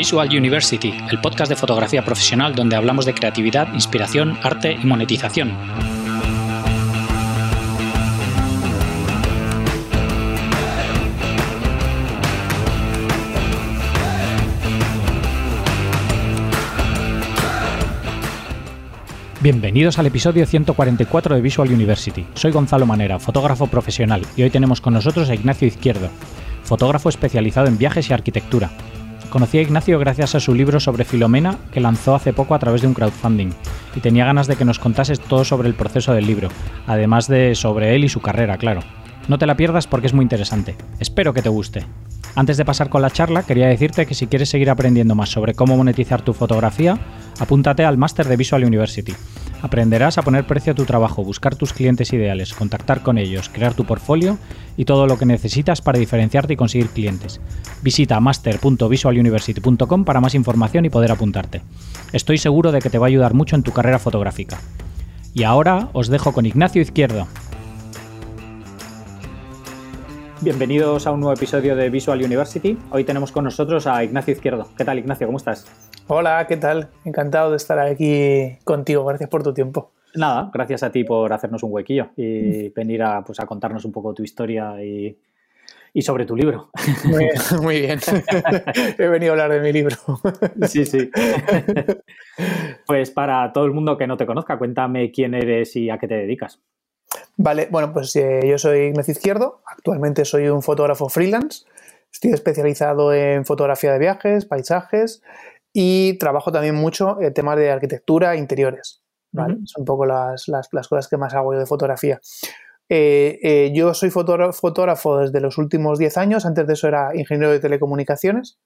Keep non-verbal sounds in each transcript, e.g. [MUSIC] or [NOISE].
Visual University, el podcast de fotografía profesional donde hablamos de creatividad, inspiración, arte y monetización. Bienvenidos al episodio 144 de Visual University. Soy Gonzalo Manera, fotógrafo profesional, y hoy tenemos con nosotros a Ignacio Izquierdo, fotógrafo especializado en viajes y arquitectura. Conocí a Ignacio gracias a su libro sobre Filomena que lanzó hace poco a través de un crowdfunding, y tenía ganas de que nos contases todo sobre el proceso del libro, además de sobre él y su carrera, claro. No te la pierdas porque es muy interesante. Espero que te guste. Antes de pasar con la charla, quería decirte que si quieres seguir aprendiendo más sobre cómo monetizar tu fotografía, apúntate al máster de Visual University. Aprenderás a poner precio a tu trabajo, buscar tus clientes ideales, contactar con ellos, crear tu portfolio y todo lo que necesitas para diferenciarte y conseguir clientes. Visita master.visualuniversity.com para más información y poder apuntarte. Estoy seguro de que te va a ayudar mucho en tu carrera fotográfica. Y ahora os dejo con Ignacio Izquierdo. Bienvenidos a un nuevo episodio de Visual University. Hoy tenemos con nosotros a Ignacio Izquierdo. ¿Qué tal, Ignacio? ¿Cómo estás? Hola, ¿qué tal? Encantado de estar aquí contigo. Gracias por tu tiempo. Nada, gracias a ti por hacernos un huequillo y venir a, pues, a contarnos un poco tu historia y, sobre tu libro. Muy bien, [LAUGHS] muy bien. [LAUGHS] He venido a hablar de mi libro. Sí, sí. Pues para todo el mundo que no te conozca, cuéntame quién eres y a qué te dedicas. Vale, bueno, pues eh, yo soy Ignacio Izquierdo, actualmente soy un fotógrafo freelance, estoy especializado en fotografía de viajes, paisajes y trabajo también mucho en temas de arquitectura e interiores. ¿vale? Son un poco las, cosas que más hago yo de fotografía. Eh, eh, yo soy fotógrafo desde los últimos 10 años, antes de eso era ingeniero de telecomunicaciones.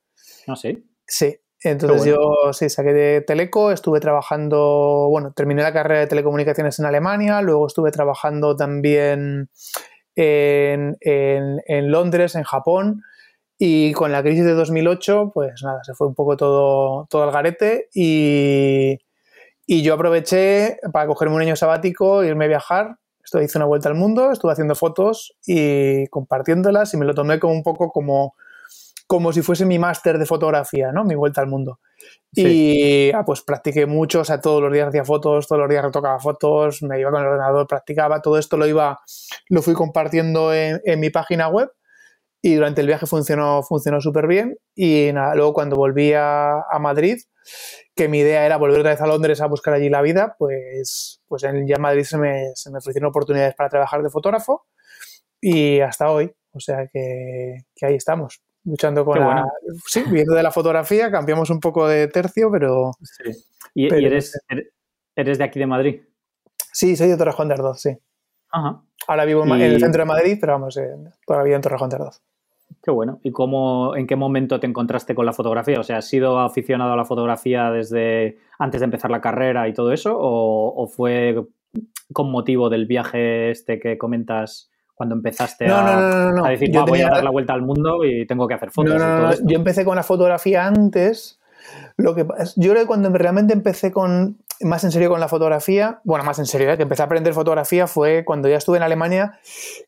¿Ah, sí? Sí, entonces yo sí, saqué de Teleco, estuve trabajando, bueno, terminé la carrera de telecomunicaciones en Alemania, luego estuve trabajando también en, Londres, en Japón, y con la crisis de 2008, pues nada, se fue un poco todo, todo al garete y, y yo aproveché para cogerme un año sabático, irme a viajar, estuve, hice una vuelta al mundo, estuve haciendo fotos y compartiéndolas y me lo tomé como un poco como como si fuese mi máster de fotografía, ¿no? Mi vuelta al mundo. Y ah, pues practiqué mucho, o sea, todos los días hacía fotos, todos los días retocaba fotos, me iba con el ordenador, practicaba, todo esto lo iba, lo fui compartiendo en, mi página web y durante el viaje funcionó, funcionó súper bien y nada, luego cuando volví a, Madrid, que mi idea era volver otra vez a Londres a buscar allí la vida, pues, pues en, ya en Madrid se me, se me ofrecieron oportunidades para trabajar de fotógrafo y hasta hoy, o sea que, que ahí estamos luchando con la... Sí, viendo de la fotografía, cambiamos un poco de tercio, pero... Sí. ¿Y, eres, eres de aquí de Madrid? Sí, soy de Torrejón de Ardoz, sí. Ajá. Ahora vivo en el centro de Madrid, pero vamos, eh, todavía en Torrejón de Ardoz. Qué bueno. ¿Y cómo, en qué momento te encontraste con la fotografía? O sea, ¿has sido aficionado a la fotografía desde antes de empezar la carrera y todo eso? ¿O, fue con motivo del viaje este que comentas cuando empezaste a, decir, voy a dar la vuelta al mundo y tengo que hacer fotos. Yo empecé con la fotografía antes. Lo que yo creo que cuando realmente empecé con más en serio con la fotografía, bueno, más en serio, ¿eh? que empecé a aprender fotografía fue cuando ya estuve en Alemania,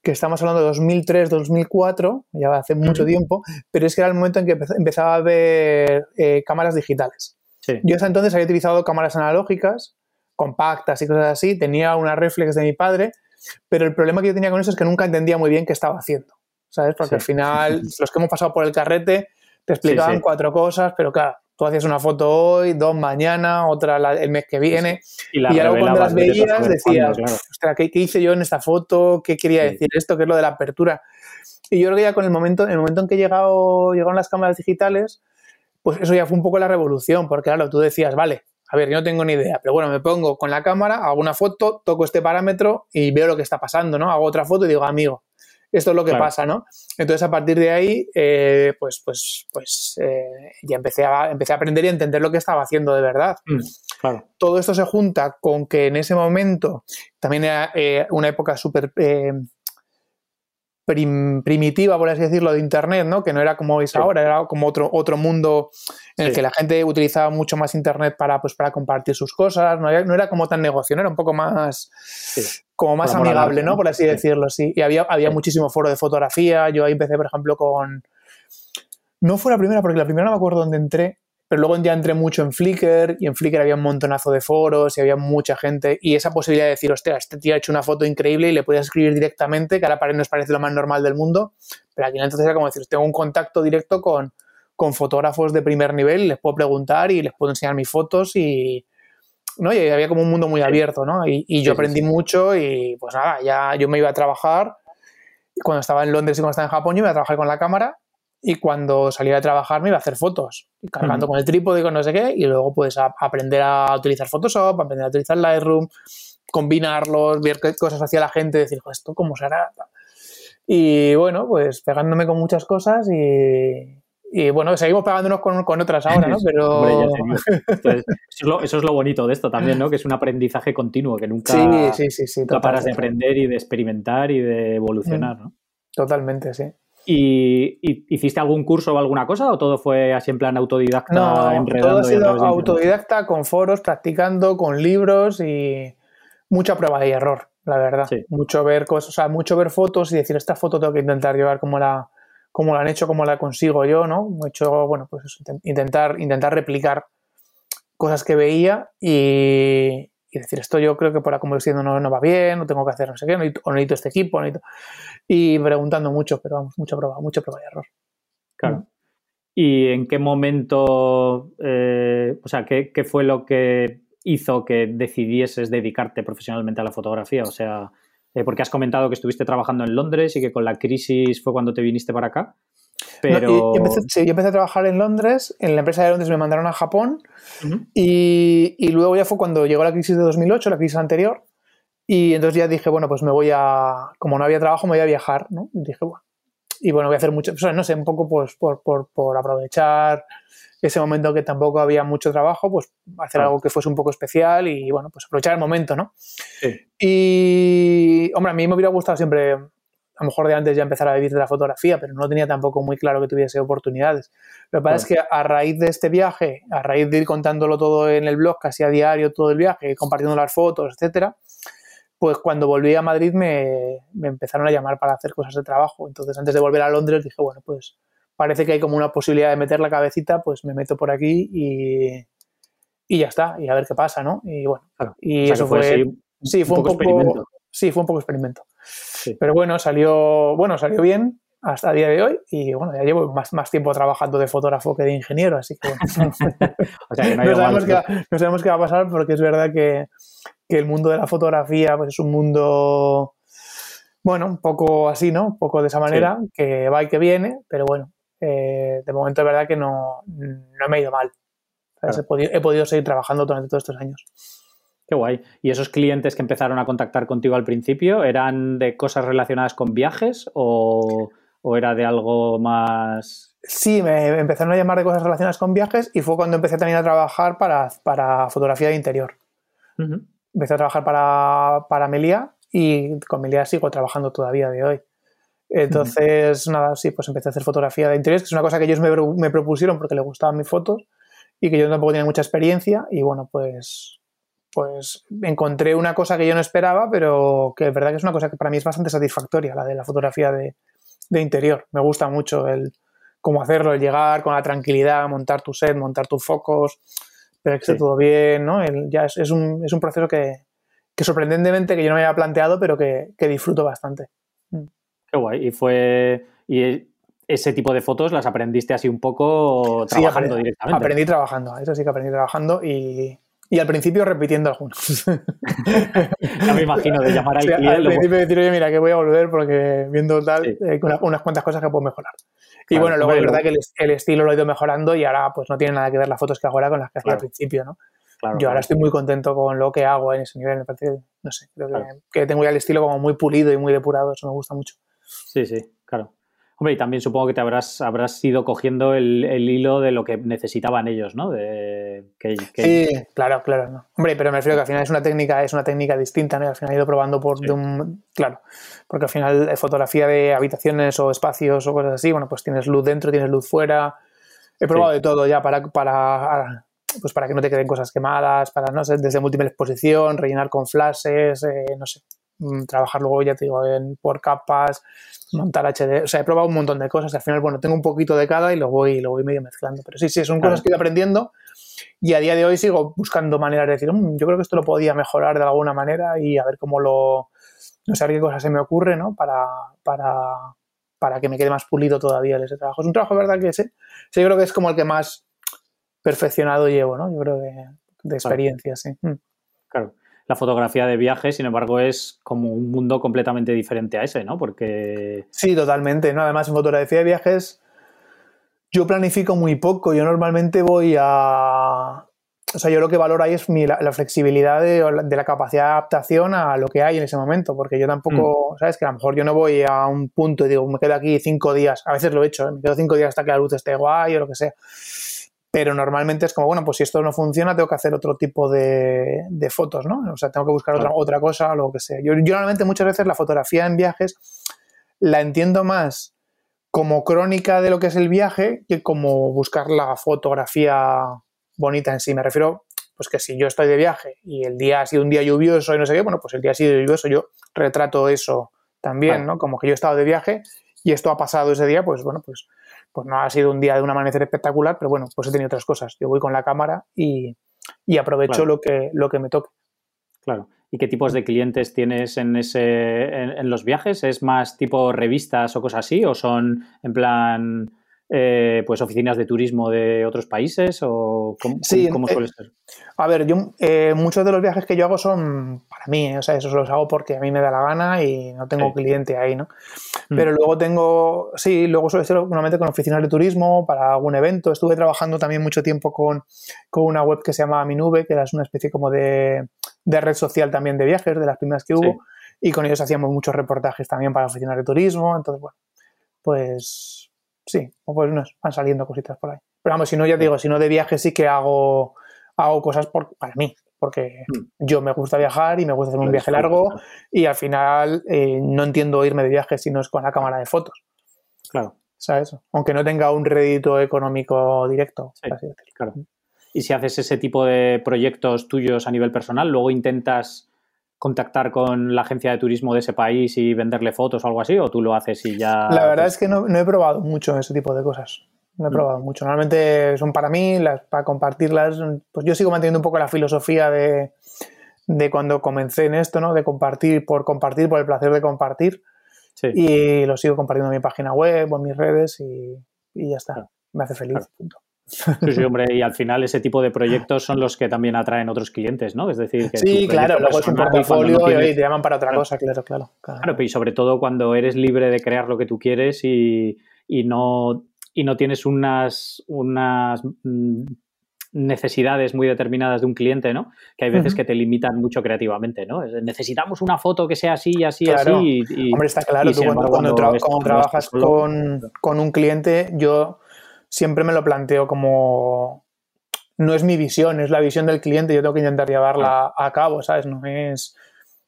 que estamos hablando de 2003, 2004, ya hace mucho tiempo, pero es que era el momento en que empezaba a ver eh, cámaras digitales. Yo hasta entonces había utilizado cámaras analógicas, compactas y cosas así, tenía una reflex de mi padre, pero el problema que yo tenía con eso es que nunca entendía muy bien qué estaba haciendo, ¿sabes? Porque al final, [LAUGHS] los que hemos pasado por el carrete te explicaban cuatro cosas, pero claro, tú hacías una foto hoy, dos mañana, otra el mes que viene, y, y luego cuando las veías decías, ostras, ¿qué, hice yo en esta foto? ¿Qué quería decir esto? ¿Qué es lo de la apertura? Y yo creo que ya con el momento, en el momento en que llegado, llegaron las cámaras digitales, pues eso ya fue un poco la revolución, porque claro, tú decías, vale, a ver, yo no tengo ni idea, pero bueno, me pongo con la cámara, hago una foto, toco este parámetro y veo lo que está pasando, ¿no? Hago otra foto y digo, amigo, esto es lo que pasa, ¿no? Entonces, a partir de ahí, eh, pues, pues, pues eh, ya empecé a, empecé a aprender y a entender lo que estaba haciendo de verdad. Mm, claro. Todo esto se junta con que en ese momento también era eh, una época súper primitiva, por así decirlo, de Internet, ¿no? Que no era como es ahora, era como otro, otro mundo en el que la gente utilizaba mucho más Internet para, pues, para compartir sus cosas, no era, como tan negocio, era un poco más, como más amigable, ¿no? Por así decirlo, sí. Y había, había muchísimo foro de fotografía, yo ahí empecé, por ejemplo, con... No fue la primera, porque la primera no me acuerdo dónde entré, pero luego ya entré mucho en Flickr y en Flickr había un montonazo de foros y había mucha gente y esa posibilidad de decir, hostia, este tío ha hecho una foto increíble y le podías escribir directamente, que ahora nos parece lo más normal del mundo, pero aquí entonces era como decir, tengo un contacto directo con, con fotógrafos de primer nivel, les puedo preguntar y les puedo enseñar mis fotos y, ¿no? y había como un mundo muy abierto, ¿no? Y, y yo aprendí mucho y pues nada, ya yo me iba a trabajar, cuando estaba en Londres y cuando estaba en Japón yo iba a trabajar con la cámara y cuando salía a trabajar me iba a hacer fotos, cargando con el trípode y con no sé qué, y luego pues aprender a utilizar Photoshop, aprender a utilizar Lightroom, combinarlos, ver qué cosas hacía la gente, decir, esto cómo será. Y bueno, pues pegándome con muchas cosas y, y bueno, seguimos pegándonos con, con otras ahora, ¿no? [LAUGHS] Pero... [LAUGHS] eso, es lo, bonito de esto también, ¿no? Que es un aprendizaje continuo, que nunca, sí, sí, sí, paras de aprender y de experimentar y de evolucionar, ¿no? Totalmente, sí. ¿Y, hiciste algún curso o alguna cosa o todo fue así en plan autodidacta? No, todo ha sido autodidacta, con foros, practicando, con libros y mucha prueba y error, la verdad. Mucho ver cosas, o sea, mucho ver fotos y decir, esta foto tengo que intentar llevar como la, como la han hecho, como la consigo yo, ¿no? He hecho, bueno, pues intentar, intentar replicar cosas que veía y, y decir, esto yo creo que por como estoy no, no va bien, no tengo que hacer no sé qué, o necesito este equipo, y preguntando mucho, pero vamos, mucha prueba, mucha prueba y error. Claro. ¿Y en qué momento, eh, o sea, qué, qué, fue lo que hizo que decidieses dedicarte profesionalmente a la fotografía? O sea, eh, porque has comentado que estuviste trabajando en Londres y que con la crisis fue cuando te viniste para acá. Pero... yo, empecé, sí, yo, empecé, a trabajar en Londres, en la empresa de Londres me mandaron a Japón y, y, luego ya fue cuando llegó la crisis de 2008, la crisis anterior, y entonces ya dije, bueno, pues me voy a, como no había trabajo, me voy a viajar, ¿no? Y dije, bueno, y bueno, voy a hacer mucho, o sea, no sé, un poco pues por, por, por aprovechar ese momento que tampoco había mucho trabajo, pues hacer algo que fuese un poco especial y bueno, pues aprovechar el momento, ¿no? Sí. Y, hombre, a mí me hubiera gustado siempre a lo mejor de antes ya empezar a vivir de la fotografía, pero no tenía tampoco muy claro que tuviese oportunidades. Lo que pasa es que a raíz de este viaje, a raíz de ir contándolo todo en el blog, casi a diario todo el viaje, compartiendo las fotos, etcétera, pues cuando volví a Madrid me, me, empezaron a llamar para hacer cosas de trabajo. Entonces, antes de volver a Londres, dije, bueno, pues parece que hay como una posibilidad de meter la cabecita, pues me meto por aquí y, y ya está, y a ver qué pasa, ¿no? Y bueno, y eso fue, sí, fue un, poco, experimento. Sí, fue un poco experimento. Pero bueno, salió, bueno, salió bien hasta el día de hoy y bueno, ya llevo más, más tiempo trabajando de fotógrafo que de ingeniero, así que, no, sabemos qué, va a pasar porque es verdad que, que, el mundo de la fotografía pues es un mundo, bueno, un poco así, ¿no? Un poco de esa manera, que va y que viene, pero bueno, eh, de momento es verdad que no, no me ha ido mal. He, podido, he podido seguir trabajando durante todos estos años. Qué guay. ¿Y esos clientes que empezaron a contactar contigo al principio eran de cosas relacionadas con viajes o, era de algo más...? Sí, me empezaron a llamar de cosas relacionadas con viajes y fue cuando empecé también a trabajar para, fotografía de interior. Empecé a trabajar para, para Melia y con Melia sigo trabajando todavía de hoy. Entonces, nada, sí, pues empecé a hacer fotografía de interiores, que es una cosa que ellos me, me propusieron porque les gustaban mis fotos y que yo tampoco tenía mucha experiencia y bueno, pues pues encontré una cosa que yo no esperaba, pero que es verdad que es una cosa que para mí es bastante satisfactoria, la de la fotografía de, interior. Me gusta mucho el cómo hacerlo, el llegar con la tranquilidad, montar tu set, montar tus focos, pero que esté todo bien, ¿no? ya es, un, es, un, proceso que, que, sorprendentemente que yo no me había planteado, pero que, que disfruto bastante. Mm. Qué guay. Y fue... Y ese tipo de fotos las aprendiste así un poco trabajando sí, directamente. Aprendí trabajando, eso sí que aprendí trabajando y, y al principio repitiendo algunos. [LAUGHS] ya me imagino de llamar al cliente. Al principio decir, oye, mira, que voy a volver porque viendo tal, hay eh, unas, cuantas cosas que puedo mejorar. y bueno, luego es verdad que el, estilo lo he ido mejorando y ahora pues no tiene nada que ver las fotos que hago ahora con las que hacía al principio, ¿no? Yo ahora estoy muy contento con lo que hago en ese nivel, me parece, no sé, creo que, que tengo ya el estilo como muy pulido y muy depurado, eso me gusta mucho. Sí, sí, claro. Hombre, y también supongo que te habrás, habrás ido cogiendo el, hilo de lo que necesitaban ellos, ¿no? De, Sí, claro, claro. Hombre, pero me refiero que al final es una técnica, es una técnica distinta, ¿no? al final he ido probando por un. Claro. Porque al final eh, fotografía de habitaciones o espacios o cosas así, bueno, pues tienes luz dentro, tienes luz fuera. He probado de todo ya para, para pues para que no te queden cosas quemadas, para no sé, desde múltiple exposición, rellenar con flashes, eh, no sé. Mm, trabajar luego, ya te digo, en, por capas, montar HD, o sea, he probado un montón de cosas y al final, bueno, tengo un poquito de cada y lo voy, lo voy medio mezclando. Pero sí, sí, son cosas que he ido aprendiendo y a día de hoy sigo buscando maneras de decir, mm, yo creo que esto lo podía mejorar de alguna manera y a ver cómo lo, no sé qué cosa se me ocurre, ¿no? Para, para, para que me quede más pulido todavía ese trabajo. Es un trabajo, ¿verdad? Que sé, sí, yo creo que es como el que más perfeccionado llevo, ¿no? Yo creo de, de experiencia, sí. Mm. Claro. La fotografía de viaje, sin embargo, es como un mundo completamente diferente a ese, ¿no? Porque... Sí, totalmente, ¿no? Además, en fotografía de viajes yo planifico muy poco. Yo normalmente voy a... O sea, yo lo que valoro ahí es la, flexibilidad de, la capacidad de adaptación a lo que hay en ese momento, porque yo tampoco, mm. ¿sabes? Que a lo mejor yo no voy a un punto y digo, me quedo aquí cinco días, a veces lo he hecho, ¿eh? me quedo cinco días hasta que la luz esté guay o lo que sea. Pero normalmente es como, bueno, pues si esto no funciona, tengo que hacer otro tipo de, fotos, ¿no? O sea, tengo que buscar otra, otra cosa o lo que sea. Yo, yo normalmente muchas veces la fotografía en viajes la entiendo más como crónica de lo que es el viaje que como buscar la fotografía bonita en sí. Me refiero, pues que si yo estoy de viaje y el día ha sido un día lluvioso y no sé qué, bueno, pues el día ha sido lluvioso, yo retrato eso también, ¿no? Como que yo he estado de viaje y esto ha pasado ese día, pues bueno, pues, pues no ha sido un día de un amanecer espectacular, pero bueno, pues he tenido otras cosas. Yo voy con la cámara y, aprovecho lo, que, lo que me toque. Claro. ¿Y qué tipos de clientes tienes en, ese, en, los viajes? ¿Es más tipo revistas o cosas así? ¿O son en plan eh, pues oficinas de turismo de otros países? ¿O cómo, sí, cómo eh, suele ser? A ver, yo eh, muchos de los viajes que yo hago son para mí, o sea, esos los hago porque a mí me da la gana y no tengo cliente ahí, ¿no? Mm. Pero luego tengo, sí, luego suele ser normalmente con oficinas de turismo para algún evento. Estuve trabajando también mucho tiempo con, con una web que se llama Mi Nube, que era una especie como de de red social también de viajes, de las primeras que hubo, y con ellos hacíamos muchos reportajes también para oficinas de turismo, entonces, bueno, pues sí, pues nos van saliendo cositas por ahí. Pero vamos, si no, ya digo, si no de viaje sí que hago, hago cosas por, para mí, porque mm. yo me gusta viajar y me gusta hacer un viaje largo y al final eh, no entiendo irme de viaje si no es con la cámara de fotos. Claro. ¿Sabes? Aunque no tenga un rédito económico directo. así claro y si haces ese tipo de proyectos tuyos a nivel personal, luego intentas contactar con la agencia de turismo de ese país y venderle fotos o algo así, o tú lo haces y ya... La verdad es que no, he probado mucho ese tipo de cosas. No he mm. probado mucho. Normalmente son para mí, las, para compartirlas. Pues yo sigo manteniendo un poco la filosofía de, cuando comencé en esto, ¿no? De compartir por compartir, por el placer de compartir. Y lo sigo compartiendo en mi página web o en mis redes y, ya está. Me hace feliz. Punto. Sí, hombre, y al final ese tipo de proyectos son los que también atraen otros clientes, ¿no? Es decir, que sí, claro, luego es un portafolio y te llaman para otra cosa, claro, claro, claro. y sobre todo cuando eres libre de crear lo que tú quieres y, no, y no tienes unas, unas mm, necesidades muy determinadas de un cliente, ¿no? Que hay veces que te limitan mucho creativamente, ¿no? Necesitamos una foto que sea así, así, así. Y, Hombre, está claro, tú cuando, trabajas con, con, un cliente, yo siempre me lo planteo como no es mi visión, es la visión del cliente, yo tengo que intentar llevarla a cabo, ¿sabes? No es,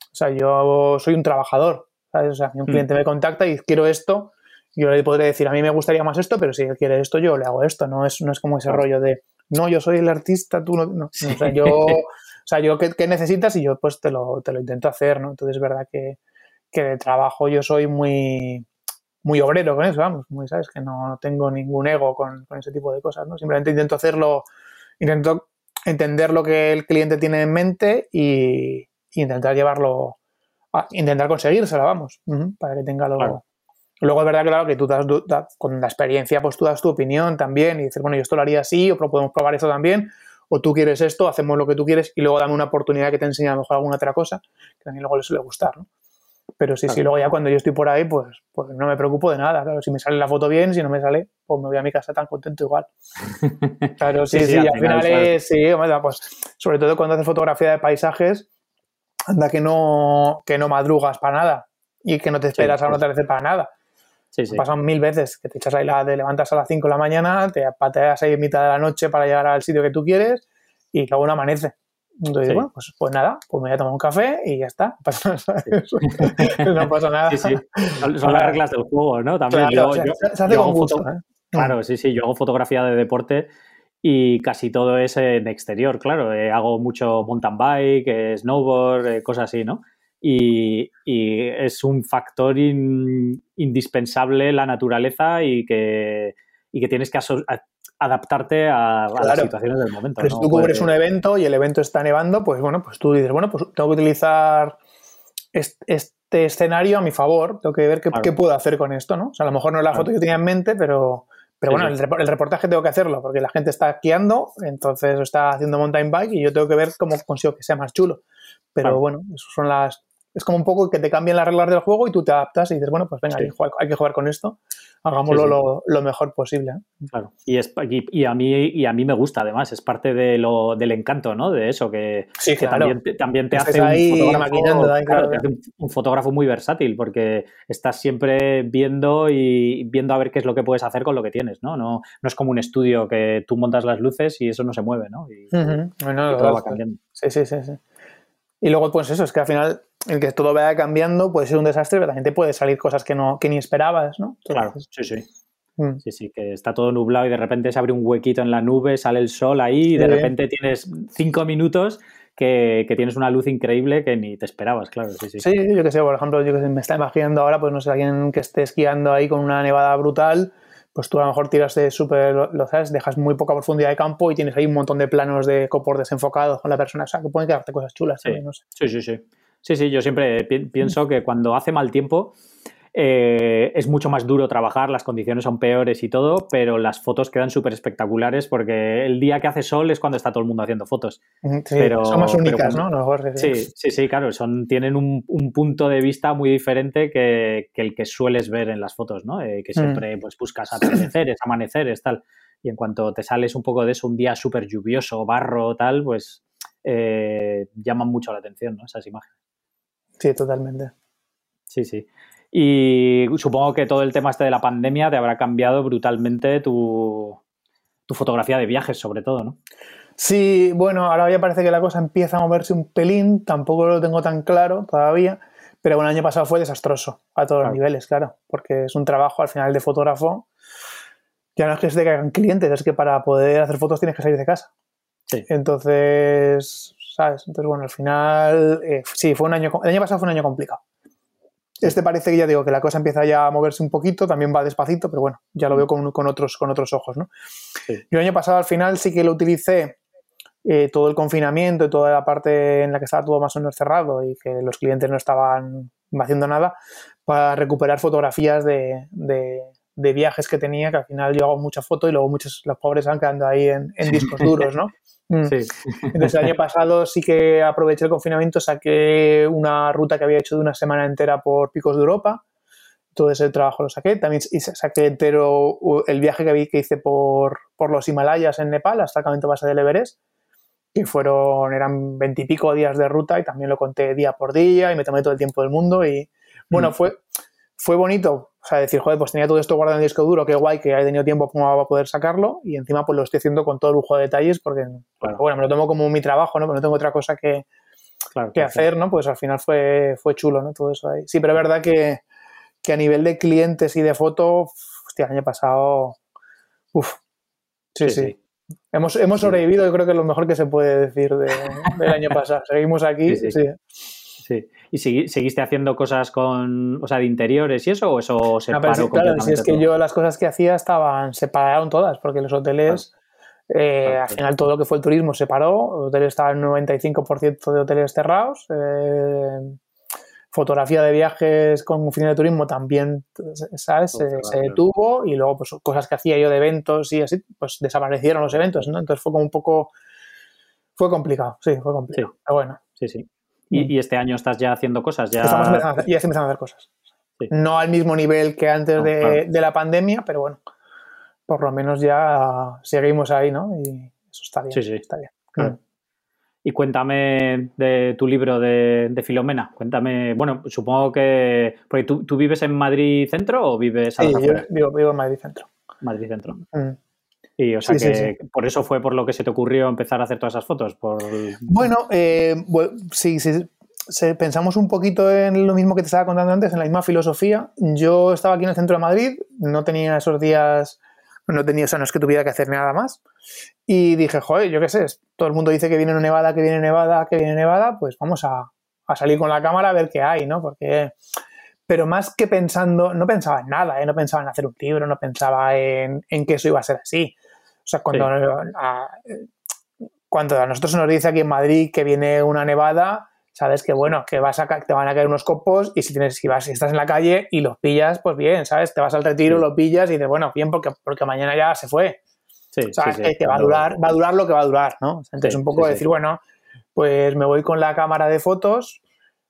o sea, yo soy un trabajador, ¿sabes? O sea, un mm. cliente me contacta y quiero esto, yo le podré decir, a mí me gustaría más esto, pero si él quiere esto, yo le hago esto, no es, no es como ese rollo de, no, yo soy el artista, tú no, no. o sea, yo, [LAUGHS] o sea, yo ¿qué, necesitas y yo pues te lo, te lo intento hacer, ¿no? Entonces es verdad que, que de trabajo yo soy muy, muy obrero con eso, vamos, muy, ¿sabes? Que no, tengo ningún ego con, ese tipo de cosas, ¿no? Simplemente intento hacerlo, intento entender lo que el cliente tiene en mente y, intentar llevarlo, a, intentar conseguírselo, vamos, para que tenga lo... Luego es verdad, claro, que tú das, con la experiencia, pues tú das tu opinión también y dices, bueno, yo esto lo haría así, o podemos probar eso también, o tú quieres esto, hacemos lo que tú quieres y luego dame una oportunidad que te enseñe a lo mejor alguna otra cosa, que también luego le suele gustar, ¿no? Pero sí, sí, luego ya cuando yo estoy por ahí, pues, pues no me preocupo de nada. Claro, si me sale la foto bien, si no me sale, pues me voy a mi casa tan contento igual. [LAUGHS] Claro, sí, sí, al, final, es, sí, pues sobre todo cuando haces fotografía de paisajes, anda que no, que no madrugas para nada y que no te esperas a no te para nada. Sí, sí. Pasan mil veces que te echas ahí la, te levantas a las 5 de la mañana, te pateas ahí en mitad de la noche para llegar al sitio que tú quieres y luego no amanece. Entonces, bueno, pues, pues, nada, pues me voy a tomar un café y ya está. [LAUGHS] [LAUGHS] no pasa nada. Sí, sí. Son, las reglas del juego, ¿no? También yo, se, hace con gusto. ¿eh? Claro, sí, sí. Yo hago fotografía de deporte y casi todo es en exterior, claro. Eh, hago mucho mountain bike, eh, snowboard, cosas así, ¿no? y, es un factor indispensable la naturaleza y que, y que tienes que adaptarte a, las situaciones del momento. si tú cubres un evento y el evento está nevando, pues bueno, pues tú dices, bueno, pues tengo que utilizar este escenario a mi favor, tengo que ver qué, puedo hacer con esto, ¿no? O sea, a lo mejor no es la foto que tenía en mente, pero, pero bueno, El, reportaje tengo que hacerlo, porque la gente está esquiando, entonces está haciendo mountain bike y yo tengo que ver cómo consigo que sea más chulo. Pero bueno, eso son las, es como un poco que te cambian las reglas del juego y tú te adaptas y dices, bueno, pues venga, hay, que jugar con esto, hagámoslo Lo, mejor posible. ¿eh? Claro, y, es, y, a mí, y a mí me gusta además, es parte de lo, del encanto, ¿no? De eso, que, también, también, te hace, un fotógrafo, muy versátil, porque estás siempre viendo y viendo a ver qué es lo que puedes hacer con lo que tienes, ¿no? No, no es como un estudio que tú montas las luces y eso no se mueve, ¿no? Y, todo va cambiando. Sí, sí, sí, sí. Y luego, pues eso, es que al final el que todo vaya cambiando puede ser un desastre, pero también te puede salir cosas que, no, que ni esperabas, ¿no? claro, sí, sí. Mm. Sí, sí, que está todo nublado y de repente se abre un huequito en la nube, sale el sol ahí y de repente tienes cinco minutos que, tienes una luz increíble que ni te esperabas, claro. Sí, sí. sí yo que sé, por ejemplo, yo que sé, me está imaginando ahora, pues no sé, alguien que esté esquiando ahí con una nevada brutal, pues tú a lo mejor tiras de súper, lo sabes, dejas muy poca profundidad de campo y tienes ahí un montón de planos de copor desenfocados con la persona, o sea, que pueden quedarte cosas chulas. Sí, sí, sí, sí. Sí, sí, yo siempre pienso que cuando hace mal tiempo eh, es mucho más duro trabajar, las condiciones son peores y todo, pero las fotos quedan súper espectaculares porque el día que hace sol es cuando está todo el mundo haciendo fotos. pero, son más únicas, ¿no? sí, sí, sí, claro, son, tienen un, punto de vista muy diferente que, el que sueles ver en las fotos, ¿no? Eh, que siempre pues, buscas atardeceres, amaneceres, tal. Y en cuanto te sales un poco de eso, un día súper lluvioso, barro, tal, pues eh, llaman mucho la atención, ¿no? Esas imágenes. Sí, totalmente. Sí, sí. Y supongo que todo el tema este de la pandemia te habrá cambiado brutalmente tu, fotografía de viajes, sobre todo, ¿no? Sí, bueno, ahora ya parece que la cosa empieza a moverse un pelín, tampoco lo tengo tan claro todavía, pero bueno, el año pasado fue desastroso a todos los niveles, claro, porque es un trabajo al final de fotógrafo, ya no es que se te caigan clientes, es que para poder hacer fotos tienes que salir de casa. Sí. Entonces, ¿sabes? Entonces, bueno, al final, eh, sí, fue un año, el año pasado fue un año complicado. Este parece que ya digo que la cosa empieza ya a moverse un poquito, también va despacito, pero bueno, ya lo veo con, otros, con otros ojos, ¿no? Yo el año pasado al final sí que lo utilicé eh, todo el confinamiento y toda la parte en la que estaba todo más o menos cerrado y que los clientes no estaban haciendo nada para recuperar fotografías de, viajes que tenía, que al final yo hago mucha foto y luego muchos, los pobres van quedando ahí en, en discos duros, ¿no? [LAUGHS] Mm. Entonces el año pasado sí que aproveché el confinamiento, saqué una ruta que había hecho de una semana entera por picos de Europa. Todo ese trabajo lo saqué. También saqué entero el viaje que, vi, que hice por, por los Himalayas en Nepal hasta el campamento base del Everest, que fueron, eran veintipico días de ruta y también lo conté día por día y me tomé todo el tiempo del mundo. Y bueno, mm. fue, fue bonito o sea, decir, joder, pues tenía todo esto guardado en el disco duro, qué guay que he tenido tiempo para poder sacarlo y encima pues lo estoy haciendo con todo lujo de detalles porque, bueno, me lo tomo como mi trabajo, ¿no? Pero no tengo otra cosa que, que hacer, ¿no? Pues al final fue, fue chulo, ¿no? Todo eso ahí. Sí, pero es verdad que, a nivel de clientes y de foto, hostia, el año pasado, uff, sí, sí, Hemos, hemos sobrevivido, yo creo que es lo mejor que se puede decir del año pasado. Seguimos aquí, sí. sí. ¿Y seguiste haciendo cosas con, o sea, de interiores y eso o eso se paró Claro, si es que yo las cosas que hacía estaban, se pararon todas, porque los hoteles, eh, al final todo lo que fue el turismo se paró, el hotel estaba en 95% de hoteles cerrados, eh, fotografía de viajes con oficina de turismo también, ¿sabes? Se, detuvo y luego pues cosas que hacía yo de eventos y así, pues desaparecieron los eventos, ¿no? Entonces fue como un poco, fue complicado, sí, fue complicado, pero bueno. Sí, sí. Mm. Y, este año estás ya haciendo cosas, ya... Estamos empezando a hacer, a cosas. No al mismo nivel que antes de, la pandemia, pero bueno, por lo menos ya seguimos ahí, ¿no? Y eso está bien. Sí, sí. Está bien. Mm. Y cuéntame de tu libro de, Filomena. Cuéntame, bueno, supongo que. Porque tú, vives en Madrid Centro o vives a Sí, yo vivo, vivo, en Madrid Centro. Madrid Centro. Mm. Y o sea que por eso fue por lo que se te ocurrió empezar a hacer todas esas fotos. Por... Bueno, eh, sí, pensamos un poquito en lo mismo que te estaba contando antes, en la misma filosofía. Yo estaba aquí en el centro de Madrid, no tenía esos días, no tenía, o sea, no es que tuviera que hacer nada más. Y dije, joder, yo qué sé, todo el mundo dice que viene Nevada, que viene Nevada, que viene Nevada, pues vamos a, a salir con la cámara a ver qué hay, ¿no? Porque, pero más que pensando, no pensaba en nada, ¿eh? no pensaba en hacer un libro, no pensaba en, que eso iba a ser así. O sea, cuando, a, cuando a nosotros se nos dice aquí en Madrid que viene una nevada, sabes que bueno, que vas a te van a caer unos copos y si tienes, si vas, si estás en la calle y los pillas, pues bien, ¿sabes? Te vas al retiro, lo pillas y dices, bueno, bien, porque, porque mañana ya se fue. Sí, o sea, que, va a durar, va a durar lo que va a durar, ¿no? Entonces, un poco decir, bueno, pues me voy con la cámara de fotos,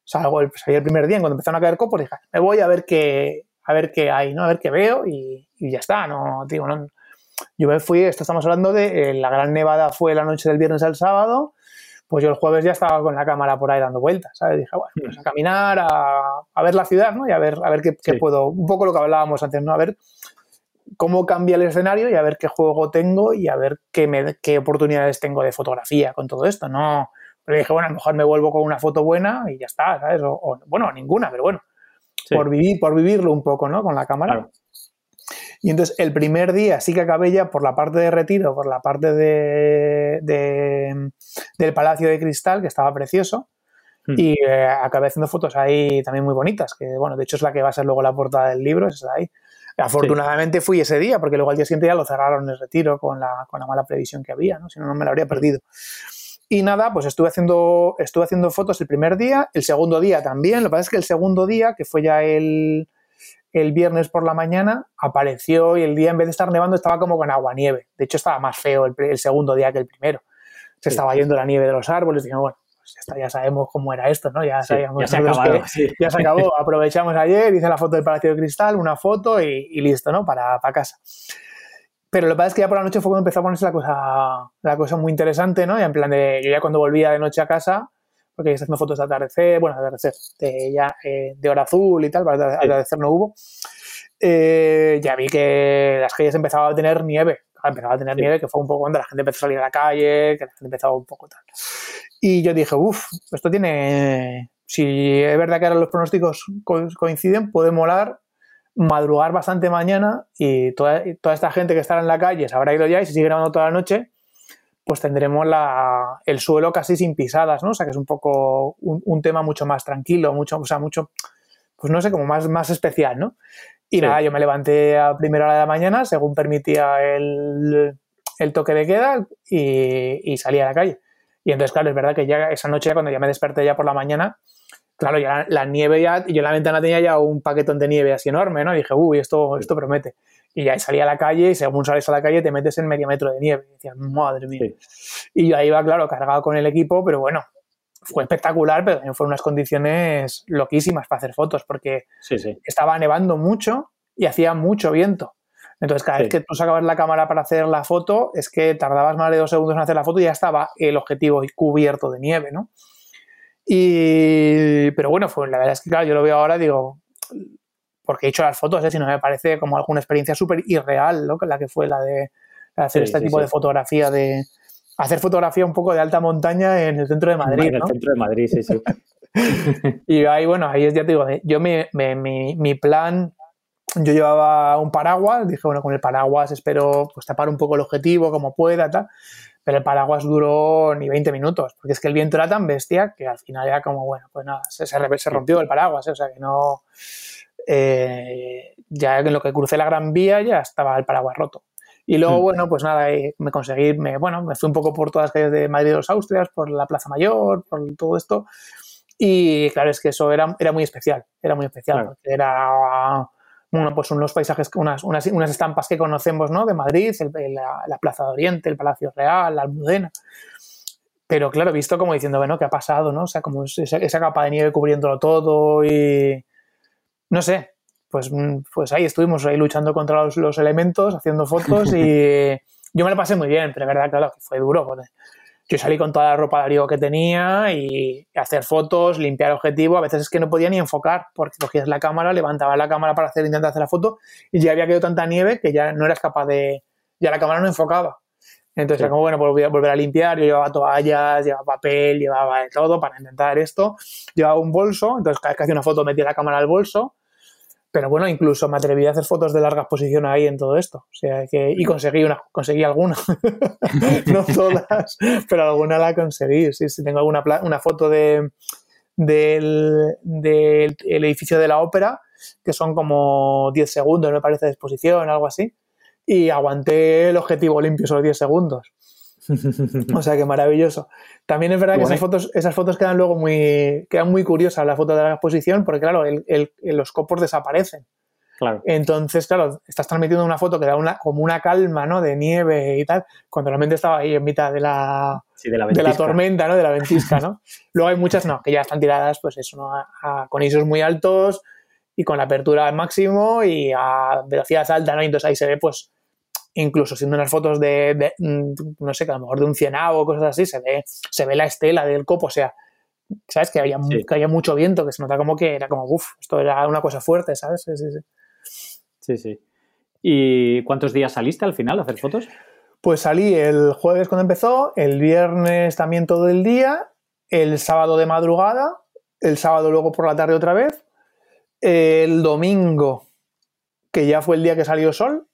salgo el, salí el primer día, cuando empezaron a caer copos, dije, me voy a ver qué, a ver qué hay, ¿no? A ver qué veo y, y ya está, ¿no? Digo, no. Yo me fui, esto estamos hablando de, eh, la gran nevada fue la noche del viernes al sábado, pues yo el jueves ya estaba con la cámara por ahí dando vueltas, ¿sabes? Dije, bueno, pues a caminar, a, ver la ciudad, ¿no? Y a ver, a ver qué, puedo, un poco lo que hablábamos antes, ¿no? A ver cómo cambia el escenario y a ver qué juego tengo y a ver qué, qué oportunidades tengo de fotografía con todo esto, ¿no? Pero dije, bueno, a lo mejor me vuelvo con una foto buena y ya está, ¿sabes? O, bueno, ninguna, pero bueno, por, vivir, por vivirlo un poco, ¿no? Con la cámara. Y entonces el primer día sí que acabé ya por la parte de retiro, por la parte de, del Palacio de Cristal, que estaba precioso. Hmm. Y eh, acabé haciendo fotos ahí también muy bonitas, que bueno, de hecho es la que va a ser luego la portada del libro, es ahí. Afortunadamente fui ese día, porque luego al día siguiente ya lo cerraron el retiro con la, con la mala previsión que había, ¿no? si no, no me lo habría perdido. Y nada, pues estuve haciendo, estuve haciendo fotos el primer día, el segundo día también. Lo que pasa es que el segundo día, que fue ya el, el viernes por la mañana apareció y el día en vez de estar nevando estaba como con agua nieve. De hecho estaba más feo el, segundo día que el primero. Se estaba yendo la nieve de los árboles. Dije, bueno, pues ya, ya sabemos cómo era esto, ¿no? Ya sabíamos. ya, se acabado, ya se acabó. Aprovechamos ayer, hice la foto del Palacio de Cristal, una foto y, listo, ¿no? Para, para casa. Pero lo que pasa es que ya por la noche fue cuando empezó a ponerse la cosa, la cosa muy interesante, ¿no? Y en plan de, yo ya cuando volvía de noche a casa, porque está haciendo fotos de atardecer, bueno, de atardecer, de, ya, eh, de hora azul y tal, para atardecer no hubo. Eh, ya vi que las calles empezaban a tener nieve, empezaba a tener nieve, que fue un poco cuando la gente empezó a salir a la calle, que la gente empezaba un poco tal. Y yo dije, uff, esto tiene, si es verdad que ahora los pronósticos coinciden, puede molar madrugar bastante mañana y toda, toda esta gente que estará en la calle se habrá ido ya y se sigue grabando toda la noche pues tendremos la, el suelo casi sin pisadas, ¿no? O sea, que es un poco un, tema mucho más tranquilo, mucho, o sea, mucho, pues no sé, como más, más especial, ¿no? Y nada, yo me levanté a primera hora de la mañana, según permitía el, el toque de queda, y, y, salí a la calle. Y entonces, claro, es verdad que ya esa noche, cuando ya me desperté ya por la mañana, claro, ya la, nieve ya, yo en la ventana tenía ya un paquetón de nieve así enorme, ¿no? Y dije, uy, esto, esto promete. Y ya salí a la calle y según sales a la calle te metes en medio metro de nieve. Y decías, madre mía. Y yo ahí iba, claro, cargado con el equipo, pero bueno, fue espectacular, pero también fueron unas condiciones loquísimas para hacer fotos, porque estaba nevando mucho y hacía mucho viento. Entonces, cada vez que tú sacabas la cámara para hacer la foto, es que tardabas más de dos segundos en hacer la foto y ya estaba el objetivo cubierto de nieve, ¿no? Y, pero bueno, fue, la verdad es que, claro, yo lo veo ahora, digo, porque he hecho las fotos, ¿eh? sino me parece como alguna experiencia súper irreal, ¿no? La que fue la de, hacer este tipo de fotografía, de hacer fotografía un poco de alta montaña en el centro de Madrid. En el centro de Madrid, sí, sí. [LAUGHS] y ahí, bueno, ahí ya te digo, yo mi, mi, mi, plan, yo llevaba un paraguas, dije, bueno, con el paraguas espero pues tapar un poco el objetivo como pueda, tal. Pero el paraguas duró ni 20 minutos, porque es que el viento era tan bestia que al final ya como, bueno, pues nada, se, se rompió el paraguas, ¿eh? o sea que no eh, ya en lo que crucé la Gran Vía ya estaba el paraguas roto. Y luego, hmm. bueno, pues nada, eh, me conseguí, me, bueno, me fui un poco por todas las calles de Madrid de los Austrias, por la Plaza Mayor, por todo esto. Y claro, es que eso era, era muy especial, era muy especial, porque era, bueno, pues unos paisajes, unas, unas, unas estampas que conocemos, ¿no? De Madrid, la, Plaza de Oriente, el Palacio Real, la Almudena. Pero claro, visto como diciendo, bueno, ¿qué ha pasado, no? O sea, como esa, esa capa de nieve cubriéndolo todo y, no sé, pues, mm, pues ahí estuvimos ahí luchando contra los, elementos, haciendo fotos y [LAUGHS] yo me lo pasé muy bien, pero es verdad, claro, que fue duro. Yo salí con toda la ropa de abrigo que tenía y hacer fotos, limpiar objetivo. A veces es que no podía ni enfocar porque cogías la cámara, levantabas la cámara para hacer, intentar hacer la foto y ya había quedado tanta nieve que ya no eras capaz de. Ya la cámara no enfocaba. Entonces era como, bueno, volver a, volver a limpiar. Yo llevaba toallas, llevaba papel, llevaba de todo para intentar esto. Llevaba un bolso, entonces cada vez que hacía una foto metía la cámara al bolso pero bueno, incluso me atreví a hacer fotos de larga exposición ahí en todo esto. O sea que, y conseguí una, conseguí alguna. [LAUGHS] no todas, pero alguna la conseguí. Sí, sí, tengo alguna una foto de, del, del edificio de la ópera, que son como 10 segundos, me parece, de exposición, algo así. Y aguanté el objetivo limpio, solo 10 segundos. O sea que maravilloso. También es verdad que esas fotos, esas fotos quedan luego muy, quedan muy curiosas, la foto de la exposición, porque claro, los copos desaparecen. Claro. Entonces, claro, estás transmitiendo una foto que da una, como una calma, ¿no? De nieve y tal, cuando realmente estaba ahí en mitad de la, de, la tormenta, ¿no? De la ventisca, ¿no? [LAUGHS] Luego hay muchas, no, que ya están tiradas, pues eso, ¿no? con isos muy altos y con la apertura al máximo y a velocidad alta, ¿no? Y entonces ahí se ve, pues, incluso siendo unas fotos de, mm, no sé, que a lo mejor de un cienavo o cosas así, se ve, se ve la estela del copo, o sea, ¿sabes? Que había, que había mucho viento, que se nota como que era como, uff, esto era una cosa fuerte, ¿sabes? Sí, sí, sí. sí, sí. ¿Y cuántos días saliste al final a hacer fotos? Pues salí el jueves cuando empezó, el viernes también todo el día, el sábado de madrugada, el sábado luego por la tarde otra vez, el domingo, que ya fue el día que salió sol,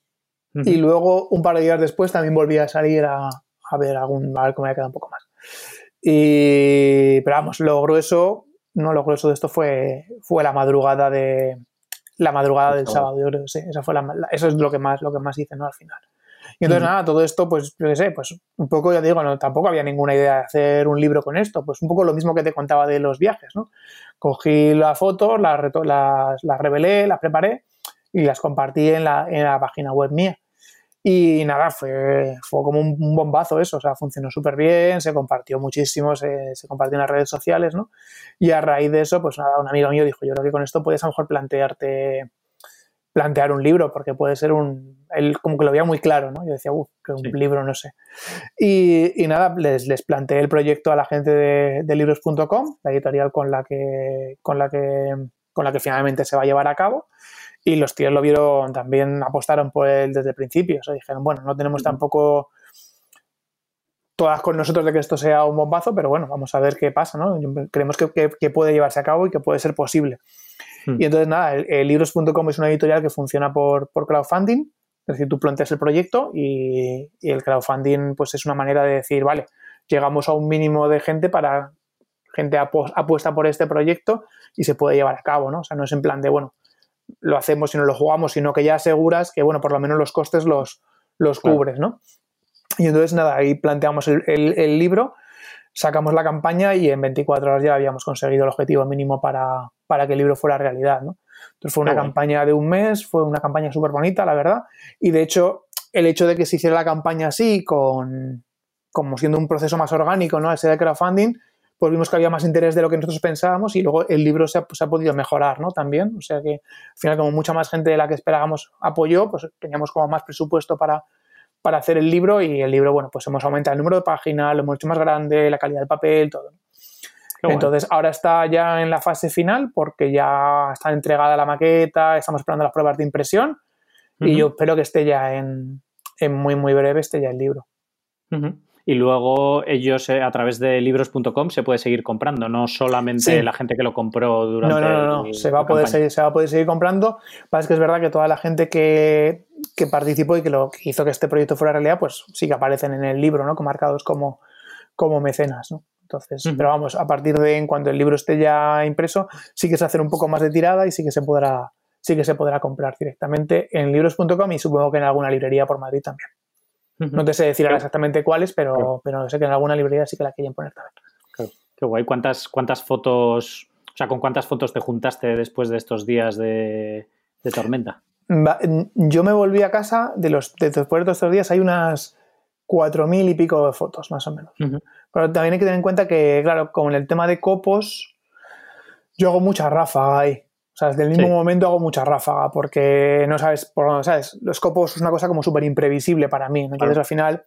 y luego, un par de días después, también volví a salir a, ver algún, a ver cómo me quedado un poco más. Y, pero vamos, lo grueso, no lo grueso de esto fue, fue la madrugada de la madrugada del sábado, yo creo sí, esa fue la, eso es lo que más, lo que más hice, ¿no? Al final. Y entonces, nada, todo esto, pues, yo qué sé, pues un poco, ya digo, no, tampoco había ninguna idea de hacer un libro con esto, pues un poco lo mismo que te contaba de los viajes, ¿no? Cogí las fotos, las, las, las revelé, las preparé y las compartí en la, en la página web mía. Y nada, fue, fue como un, bombazo eso, o sea, funcionó súper bien, se compartió muchísimo, se, se, compartió en las redes sociales, ¿no? Y a raíz de eso, pues nada, un amigo mío dijo, yo creo que con esto puedes a lo mejor plantearte, plantear un libro, porque puede ser un, él como que lo veía muy claro, ¿no? Yo decía, uff, que un libro, no sé. Y, y, nada, les, les planteé el proyecto a la gente de, de libros.com, la editorial con la que, con la que, con la que finalmente se va a llevar a cabo. Y los tíos lo vieron, también apostaron por él desde el principio. O sea, dijeron, bueno, no tenemos tampoco todas con nosotros de que esto sea un bombazo, pero bueno, vamos a ver qué pasa, ¿no? Creemos que, puede llevarse a cabo y que puede ser posible. Hmm. Y entonces, nada, el, libros.com es una editorial que funciona por, crowdfunding, es decir, tú planteas el proyecto y, el crowdfunding pues es una manera de decir, vale, llegamos a un mínimo de gente para gente apuesta por este proyecto y se puede llevar a cabo, ¿no? O sea, no es en plan de, bueno, lo hacemos y no lo jugamos, sino que ya aseguras que, bueno, por lo menos los costes los, los cubres, ¿no? Y entonces, nada, ahí planteamos el, libro, sacamos la campaña y en 24 horas ya habíamos conseguido el objetivo mínimo para, que el libro fuera realidad, ¿no? Entonces fue una campaña de un mes, fue una campaña súper bonita, la verdad, y de hecho, el hecho de que se hiciera la campaña así, con, como siendo un proceso más orgánico, ¿no? Ese de crowdfunding, pues vimos que había más interés de lo que nosotros pensábamos y luego el libro se ha, podido mejorar, ¿no? También, o sea que al final como mucha más gente de la que esperábamos apoyó, pues teníamos como más presupuesto para, para hacer el libro y el libro, bueno, pues hemos aumentado el número de páginas, lo hemos hecho más grande, la calidad del papel, todo. Entonces, ahora está ya en la fase final porque ya está entregada la maqueta, estamos esperando las pruebas de impresión y yo espero que esté ya en, en, muy, muy breve, esté ya el libro y luego ellos eh, a través de libros.com se puede seguir comprando, no solamente la gente que lo compró durante. No, no, no, se, va a poder seguir, se va a poder seguir comprando. Pasa que es verdad que toda la gente que, participó y que, lo, hizo que este proyecto fuera realidad, pues sí que aparecen en el libro, ¿no? Marcados como, como mecenas, ¿no? Entonces, pero vamos, a partir de en cuanto el libro esté ya impreso, sí que se hace un poco más de tirada y sí que se podrá, sí que se podrá comprar directamente en libros.com y supongo que en alguna librería por Madrid también. No te sé decir exactamente cuáles, pero, pero sé que en alguna librería sí que la quieren poner también. Qué guay. ¿Cuántas, ¿Cuántas fotos, o sea, con cuántas fotos te juntaste después de estos días de, tormenta? Yo me volví a casa, de los, después de estos días hay unas cuatro mil y pico de fotos, más o menos. Pero también hay que tener en cuenta que, claro, con el tema de copos, yo hago mucha ráfaga ahí. O sea, desde el mismo momento hago mucha ráfaga porque no sabes por dónde, ¿sabes? Los copos es una cosa como súper imprevisible para mí. Entonces, al final,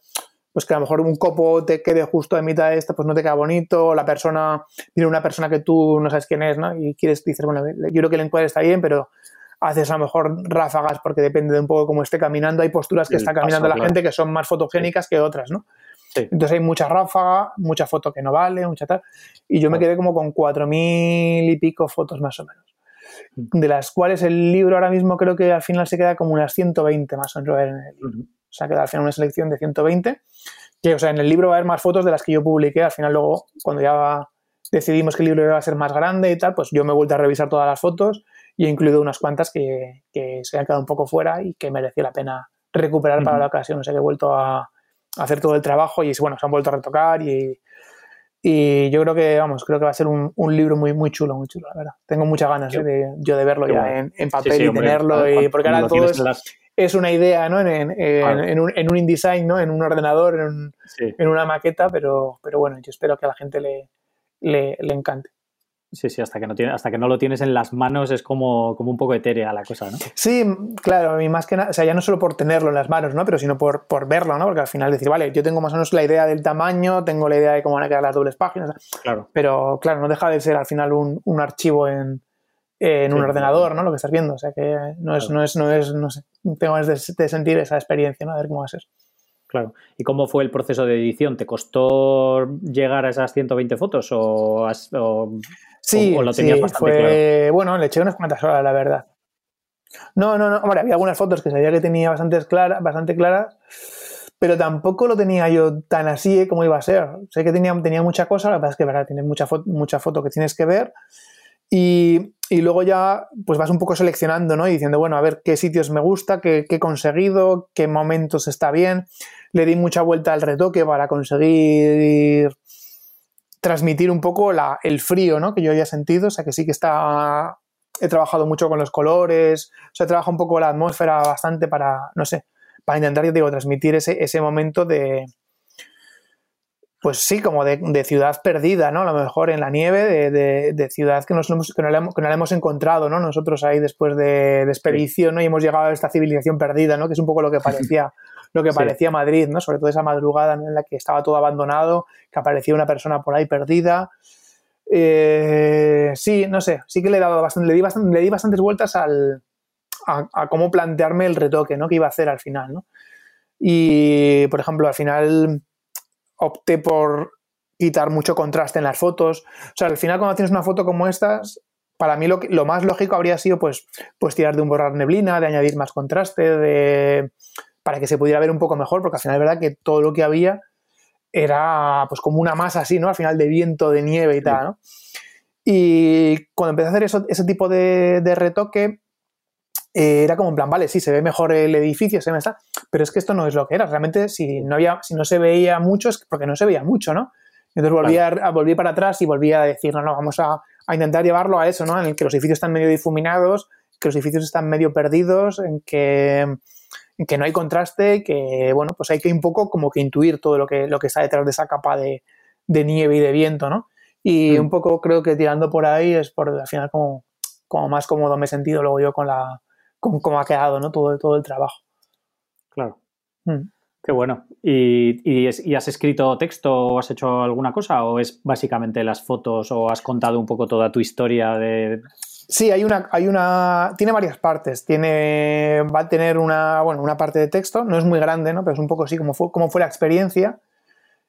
pues que a lo mejor un copo te quede justo en mitad de esta, pues no te queda bonito. La persona, mira una persona que tú no sabes quién es, ¿no? Y quieres, decir, bueno, yo creo que el encuadre está bien, pero haces a lo mejor ráfagas porque depende de un poco cómo esté caminando. Hay posturas que está caminando la gente que son más fotogénicas que otras, ¿no? Entonces hay mucha ráfaga, mucha foto que no vale, mucha tal. Y yo me quedé como con cuatro mil y pico fotos más o menos de las cuales el libro ahora mismo creo que al final se queda como unas 120 más o menos en el libro. O sea, queda al final una selección de 120, que o sea, en el libro va a haber más fotos de las que yo publiqué, al final luego cuando ya decidimos que el libro iba a ser más grande y tal, pues yo me he vuelto a revisar todas las fotos y he incluido unas cuantas que, se han quedado un poco fuera y que merecía la pena recuperar para la ocasión. O sea que he vuelto a, hacer todo el trabajo y bueno, se han vuelto a retocar y, y yo creo que, vamos, creo que va a ser un, un, libro muy, muy chulo, muy chulo, la verdad. Tengo muchas ganas ¿eh? de, yo de verlo ya en, en, papel y tenerlo, y, porque ahora todo es, una idea, ¿no? En, en, un, en un InDesign, ¿no? En un ordenador, en, en una maqueta, pero, pero bueno, yo espero que a la gente le, le, le encante. Sí, sí, hasta que no tiene, hasta que no lo tienes en las manos es como, como un poco etérea la cosa, ¿no? Sí, claro, y más que nada, o sea, ya no solo por tenerlo en las manos, ¿no? Pero sino por, por verlo, ¿no? Porque al final decir, vale, yo tengo más o menos la idea del tamaño, tengo la idea de cómo van a quedar las dobles páginas. Claro. Pero claro, no deja de ser al final un, un archivo en, en un ordenador, ¿no? Lo que estás viendo. O sea que no es, no es, no es, no sé, tengo de, de sentir esa experiencia, ¿no? A ver cómo va a ser. Claro. ¿Y cómo fue el proceso de edición? ¿Te costó llegar a esas 120 fotos o, sí, lo tenías bastante claro? Bueno, le eché unas cuantas horas, la verdad. No, no, no. Hombre, había algunas fotos que sabía que tenía bastante, clara, bastante claras, pero tampoco lo tenía yo tan así ¿eh? como iba a ser. Sé que tenía, tenía mucha cosa, la verdad es que verdad, tienes mucha, mucha foto que tienes que ver. Y, y, luego ya pues vas un poco seleccionando, ¿no? Y diciendo, bueno, a ver qué sitios me gusta, qué, qué he conseguido, qué momentos está bien le di mucha vuelta al retoque para conseguir transmitir un poco la, el frío ¿no? que yo había sentido, o sea que sí que está, he trabajado mucho con los colores, o sea, he trabajado un poco la atmósfera bastante para, no sé, para intentar, digo, transmitir ese, ese momento de, pues sí, como de, ciudad perdida, ¿no? A lo mejor en la nieve, de, ciudad que, nos, que, no la, que, no la, hemos encontrado, ¿no? Nosotros ahí después de, expedición, ¿no? Y hemos llegado a esta civilización perdida, ¿no? Que es un poco lo que [LAUGHS] parecía lo que parecía Madrid, ¿no? Sobre todo esa madrugada en la que estaba todo abandonado, que aparecía una persona por ahí perdida. Eh, sí, no sé, sí que le he dado bastante, le di, bastante, le di bastantes vueltas al, a, cómo plantearme el retoque, ¿no? Que iba a hacer al final, ¿no? Y, por ejemplo, al final opté por quitar mucho contraste en las fotos. O sea, al final cuando tienes una foto como estas, para mí lo, lo más lógico habría sido pues, pues tirar de un borrar neblina, de añadir más contraste, de para que se pudiera ver un poco mejor, porque al final es verdad que todo lo que había era pues como una masa así, ¿no? Al final de viento, de nieve y tal, ¿no? Y cuando empecé a hacer eso, ese tipo de, retoque, eh, era como en plan, vale, sí, se ve mejor el edificio, se me está, pero es que esto no es lo que era. Realmente, si no, había, si no se veía mucho, es porque no se veía mucho, ¿no? Entonces volví, a, volví para atrás y volví a decir, no, no, vamos a, a, intentar llevarlo a eso, ¿no? En el que los edificios están medio difuminados, que los edificios están medio perdidos, en que que no hay contraste, que bueno, pues hay que un poco como que intuir todo lo que, lo que está detrás de esa capa de, nieve y de viento, ¿no? Y mm. un poco creo que tirando por ahí es por al final como, como más cómodo me he sentido luego yo con la con cómo ha quedado, ¿no? Todo, todo el trabajo. Claro. Mm. Qué bueno. ¿Y, ¿Y, has escrito texto o has hecho alguna cosa? ¿O es básicamente las fotos o has contado un poco toda tu historia de, Sí, hay una, hay una, tiene varias partes. Tiene, va a tener una, bueno, una parte de texto, no es muy grande, ¿no? Pero es un poco así como fue, como fue la experiencia.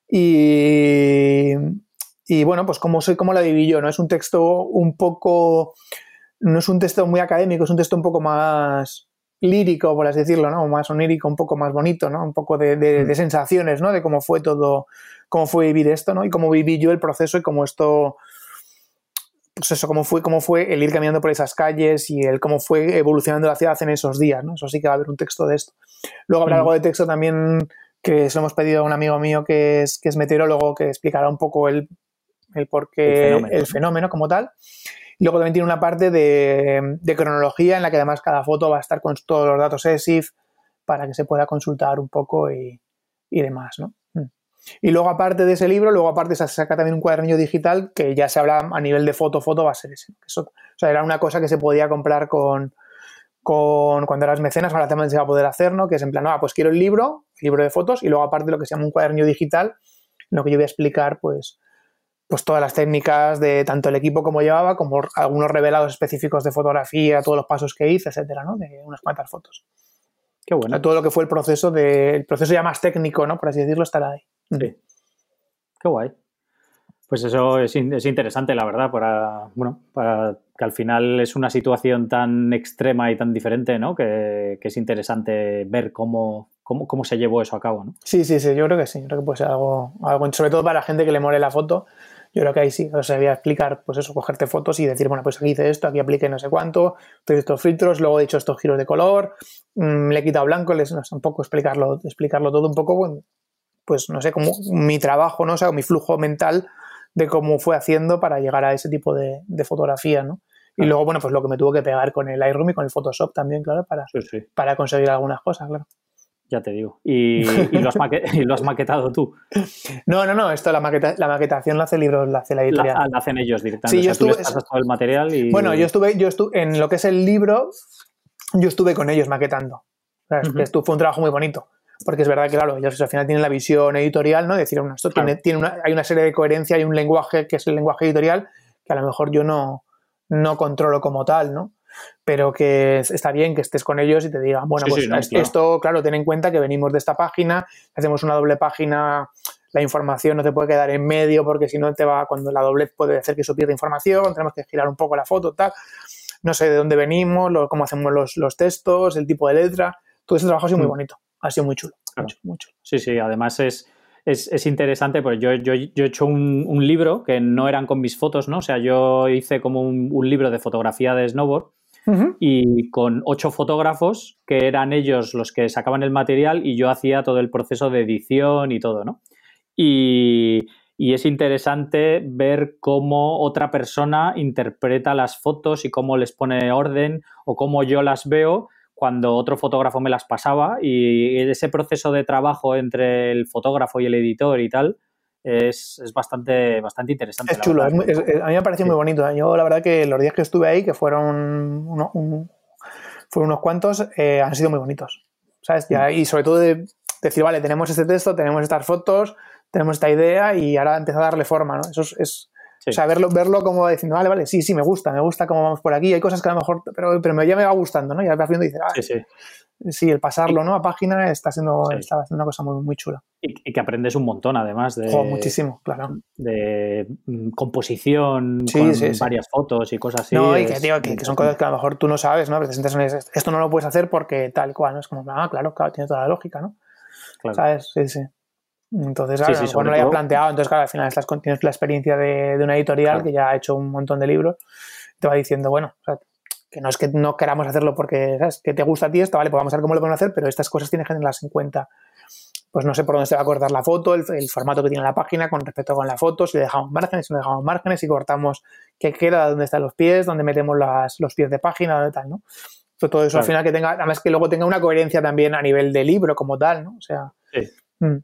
Y, y bueno, pues cómo soy, cómo la dividí yo, ¿no? Es un texto un poco, no es un texto muy académico, es un texto un poco más lírico, por así decirlo, ¿no? Más onírico, un poco más bonito, ¿no? Un poco de, de, de sensaciones, ¿no? De cómo fue todo, cómo fue vivir esto, ¿no? Y cómo viví yo el proceso y cómo esto pues eso, cómo fue, cómo fue el ir caminando por esas calles y el cómo fue evolucionando la ciudad en esos días, ¿no? Eso sí que va a haber un texto de esto. Luego habrá algo de texto también que se lo hemos pedido a un amigo mío que es, que es meteorólogo, que explicará un poco el, el porqué, el fenómeno. como tal. Luego también tiene una parte de, de, cronología en la que además cada foto va a estar con todos los datos ESIF para que se pueda consultar un poco y, y demás, ¿no? Y luego, aparte de ese libro, luego aparte se saca también un cuadernillo digital que ya se habla a nivel de foto, foto va a ser ese. Eso, o sea, era una cosa que se podía comprar con, con cuando eras mecenas, ahora también se va a poder hacer, ¿no? Que es en plan, ah, pues quiero el libro, libro de fotos, y luego aparte lo que se llama un cuadernillo digital, en lo que yo voy a explicar, pues, pues todas las técnicas de tanto el equipo como llevaba, como algunos revelados específicos de fotografía, todos los pasos que hice, etcétera, ¿no? De unas cuantas fotos. Qué bueno. todo lo que fue el proceso de, el proceso ya más técnico, ¿no? Por así decirlo, estará ahí. Sí. Qué guay. Pues eso es, es, interesante, la verdad, para, bueno, para que al final es una situación tan extrema y tan diferente, ¿no? Que, que es interesante ver cómo, cómo, cómo, se llevó eso a cabo, ¿no? Sí, sí, sí, yo creo que sí. Yo creo que puede ser algo, algo, sobre todo para la gente que le mole la foto, yo creo que ahí sí, o sea, voy a explicar, pues eso, cogerte fotos y decir, bueno, pues aquí hice esto, aquí apliqué no sé cuánto, estoy estos filtros, luego he hecho estos giros de color, mmm, le he quitado blanco, les, un poco explicarlo, explicarlo todo un poco, bueno, pues no sé, como mi trabajo, ¿no? O sea, mi flujo mental de cómo fue haciendo para llegar a ese tipo de, de fotografía, ¿no? Y luego, bueno, pues lo que me tuvo que pegar con el Lightroom y con el Photoshop también, claro, para, Sí, sí, para conseguir algunas cosas, claro. ya te digo. Y, y lo, has maque- [LAUGHS] y lo has maquetado tú. No, no, no, esto la, maqueta, la maquetación la hace el libro, la hace la editorial. La, la hacen ellos directamente. Sí, yo o sea, tú les pasas todo el material y... Bueno, yo estuve, yo estuve, en lo que es el libro, yo estuve con ellos maquetando. O sea, Ujú. esto fue un trabajo muy bonito. Porque es verdad que, claro, ellos al final tienen la visión editorial, ¿no? De decir, bueno, esto Claro. tiene, tiene una, hay una serie de coherencia, hay un lenguaje que es el lenguaje editorial, que a lo mejor yo no, no controlo como tal, ¿no? Pero que es- está bien que estés con ellos y te digan, bueno, Sí, pues sí, no, es- claro. esto, claro, ten en cuenta que venimos de esta página, hacemos una doble página, la información no te puede quedar en medio porque si no te va, cuando la doblez puede hacer que eso pierda información, tenemos que girar un poco la foto, tal. No sé de dónde venimos, lo- cómo hacemos los, los textos, el tipo de letra. Todo ese trabajo ha sido muy Mm. bonito, ha sido muy chulo, Claro. mucho, muy chulo. Sí, sí, además es, es, es interesante, porque yo, yo, yo he hecho un, un libro que no eran con mis fotos, ¿no? O sea, yo hice como un, un libro de fotografía de snowboard y con ocho fotógrafos que eran ellos los que sacaban el material y yo hacía todo el proceso de edición y todo, ¿no? Y, y es interesante ver cómo otra persona interpreta las fotos y cómo les pone orden o cómo yo las veo cuando otro fotógrafo me las pasaba y ese proceso de trabajo entre el fotógrafo y el editor y tal es, es bastante, bastante interesante. Es chulo, verdad. es muy- es- es- a mí me pareció Sí. muy bonito. Yo la verdad que los días que estuve ahí, que fueron, uno- un- fueron unos cuantos, eh, han sido muy bonitos. ¿Sabes? Mm. Y sobre todo de decir, vale, tenemos este texto, tenemos estas fotos, tenemos esta idea y ahora empieza a darle forma, ¿no? Eso es, es- Sí. o sea, verlo, verlo como diciendo, vale, vale, sí, sí, me gusta, me gusta cómo vamos por aquí, hay cosas que a lo mejor, pero, pero ya me va gustando, ¿no? Y al vas viendo y dices, ah, Sí, sí. sí, el pasarlo, ¿no? A página está siendo, está haciendo una cosa muy, muy chula. Y, y que aprendes un montón además de, Jo, muchísimo, claro. de mm, composición Sí, con varias fotos y cosas así. no, y que, tío, que, que son cosas que a lo mejor tú no sabes, ¿no? Presentas un- esto no lo puedes hacer porque tal cual, ¿no? Es como, ah, claro, claro, tiene toda la lógica, ¿no? Claro. ¿Sabes? Sí, sí. Entonces, Sí, claro, sí, a sobre no lo había planteado, entonces, claro, al final estás tienes la experiencia de, de una editorial Claro. que ya ha hecho un montón de libros, te va diciendo, bueno, o sea, que no es que no queramos hacerlo porque, ¿sabes? Que te gusta a ti esto, vale, pues vamos a ver cómo lo podemos hacer, pero estas cosas tienes que tenerlas en cuenta. Pues no sé por dónde se va a cortar la foto, el, el formato que tiene la página con respecto con la foto, si le dejamos márgenes, si no dejamos márgenes, si cortamos qué queda, dónde están los pies, dónde metemos las- los pies de página, dónde tal, ¿no? Todo eso al Claro. final que tenga, además que luego tenga una coherencia también a nivel de libro como tal, ¿no? O sea, Sí. mm.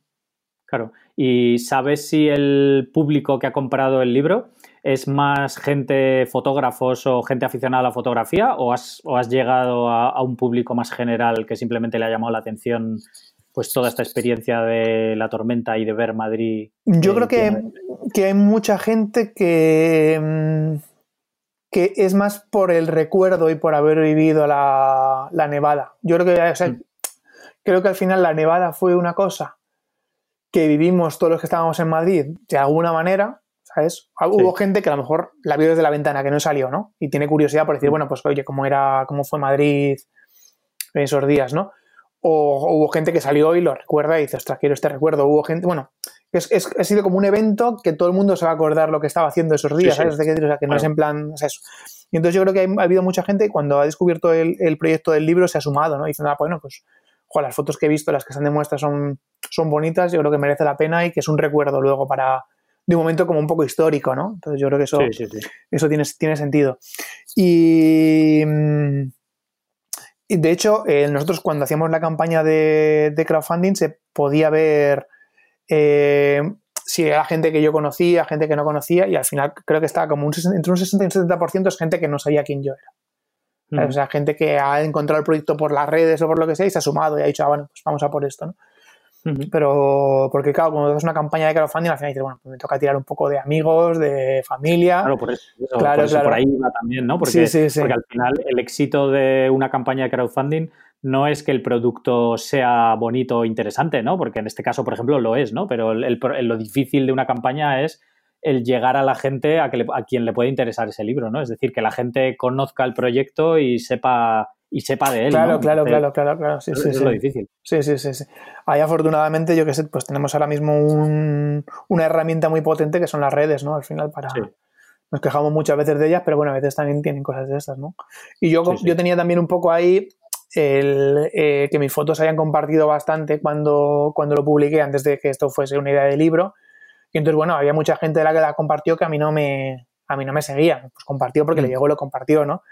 Claro. ¿Y sabes si el público que ha comprado el libro es más gente, fotógrafos o gente aficionada a la fotografía o has, o has llegado a, a un público más general que simplemente le ha llamado la atención pues toda esta experiencia de la tormenta y de ver Madrid? Yo eh, creo que, que hay mucha gente que, mm, que es más por el recuerdo y por haber vivido la, la nevada. Yo creo que, o sea, Mm. creo que al final la nevada fue una cosa que vivimos todos los que estábamos en Madrid de alguna manera, ¿sabes? Hubo gente que a lo mejor la vio desde la ventana, que no salió, ¿no? Y tiene curiosidad por decir, Mm. bueno, pues oye, ¿cómo era, cómo fue Madrid en esos días, ¿no? O hubo gente que salió y lo recuerda y dice, ostras, quiero este recuerdo. Hubo gente, bueno, es, es- ha sido como un evento que todo el mundo se va a acordar lo que estaba haciendo esos días, Sí. ¿sabes? O sea, que no es en plan, o sea, eso. Y entonces yo creo que hay- ha habido mucha gente cuando ha descubierto el, el proyecto del libro se ha sumado, ¿no? Diciendo, ah, bueno, pues, jo, las fotos que he visto, las que están de muestra son, son bonitas, yo creo que merece la pena y que es un recuerdo luego para, de un momento como un poco histórico, ¿no? Entonces yo creo que eso, Sí, sí, sí. eso tiene, tiene sentido. Y, mm, y de hecho, eh, nosotros cuando hacíamos la campaña de, de crowdfunding se podía ver eh, si era gente que yo conocía, gente que no conocía, y al final creo que estaba como un, 60 entre un 60 y un 70% es gente que no sabía quién yo era. Mm. O sea, gente que ha encontrado el proyecto por las redes o por lo que sea y se ha sumado y ha dicho, ah, bueno, pues vamos a por esto, ¿no? Pero, porque claro, cuando haces una campaña de crowdfunding, al final dices, bueno, pues me toca tirar un poco de amigos, de familia. Claro, por eso, eso- Claro, por, eso claro. por ahí va también, ¿no? Porque, Sí, sí, sí. porque al final el éxito de una campaña de crowdfunding no es que el producto sea bonito o interesante, ¿no? Porque en este caso, por ejemplo, lo es, ¿no? Pero el- lo difícil de una campaña es el llegar a la gente a, que le- a quien le puede interesar ese libro, ¿no? Es decir, que la gente conozca el proyecto y sepa y sepa de él. Claro, claro, claro, claro, claro. Sí, sí, es sí. lo difícil. Sí, sí, sí, sí. Ahí afortunadamente, yo que sé, pues tenemos ahora mismo un- una herramienta muy potente que son las redes, ¿no? Al final para... Sí. Nos quejamos muchas veces de ellas, pero bueno, a veces también tienen cosas de estas, ¿no? Y yo, Sí, sí. yo tenía también un poco ahí el, eh, que mis fotos se hayan compartido bastante cuando, cuando lo publiqué, antes de que esto fuese una idea de libro. Y entonces, bueno, había mucha gente de la que la compartió que a mí no me, a mí no me seguía. Pues compartió porque le Mm. llegó y lo compartió, ¿no?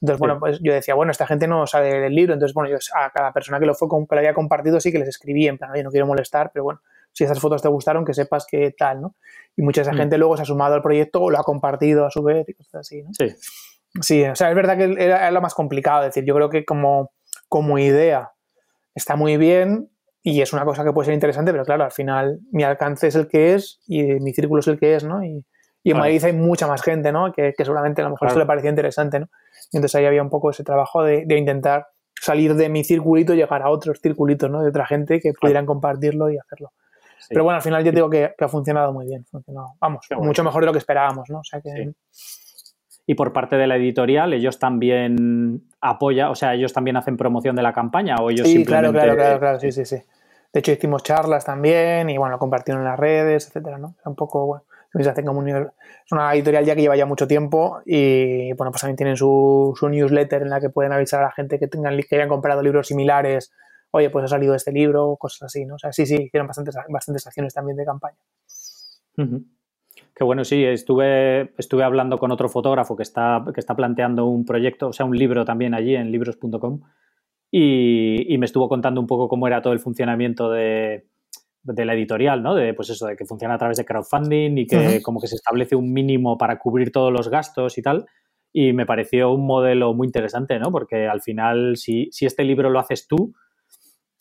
Entonces, bueno, Sí. pues yo decía, bueno, esta gente no sabe del libro. Entonces, bueno, yo a cada persona que lo fue que lo había compartido sí que les escribí en plan, oye, no quiero molestar, pero bueno, si esas fotos te gustaron, que sepas que tal, ¿no? Y mucha esa Mm. gente luego se ha sumado al proyecto o lo ha compartido a su vez y cosas así, ¿no? Sí, Sí, o sea, es verdad que era, era lo más complicado. Es decir, yo creo que como, como idea está muy bien y es una cosa que puede ser interesante, pero claro, al final mi alcance es el que es y mi círculo es el que es, ¿no? Y, y en. Madrid hay mucha más gente, ¿no? Que, que seguramente a lo mejor Claro. esto le parecía interesante, ¿no? Y entonces ahí había un poco ese trabajo de, de intentar salir de mi circulito y llegar a otros circulitos, ¿no? De otra gente que pudieran compartirlo y hacerlo. sí. Pero bueno, al final yo digo que, que ha funcionado muy bien. funcionado, vamos, bueno. mucho mejor de lo que esperábamos, ¿no? O sea que... Sí. Y por parte de la editorial, ellos también apoyan, o sea, ellos también hacen promoción de la campaña o ellos Sí, simplemente... claro, claro, claro, claro, sí, sí, sí. De hecho, hicimos charlas también y bueno, lo compartieron en las redes, etcétera, ¿no? Un poco, bueno, hacen es una editorial ya que lleva ya mucho tiempo y bueno, pues también tienen su, newsletter en la que pueden avisar a la gente que tengan que hayan comprado libros similares, oye, pues ha salido este libro, cosas así, ¿no? O sea, sí, sí, hicieron bastantes, bastantes acciones también de campaña. Ujú. Que bueno, sí, estuve, estuve hablando con otro fotógrafo que está, que está planteando un proyecto, o sea, un libro también allí en libros.com y me estuvo contando un poco cómo era todo el funcionamiento de, de la editorial, ¿no? De, pues eso, de que funciona a través de crowdfunding y que como que se establece un mínimo para cubrir todos los gastos y tal. Y me pareció un modelo muy interesante, ¿no? Porque al final, si, si este libro lo haces tú,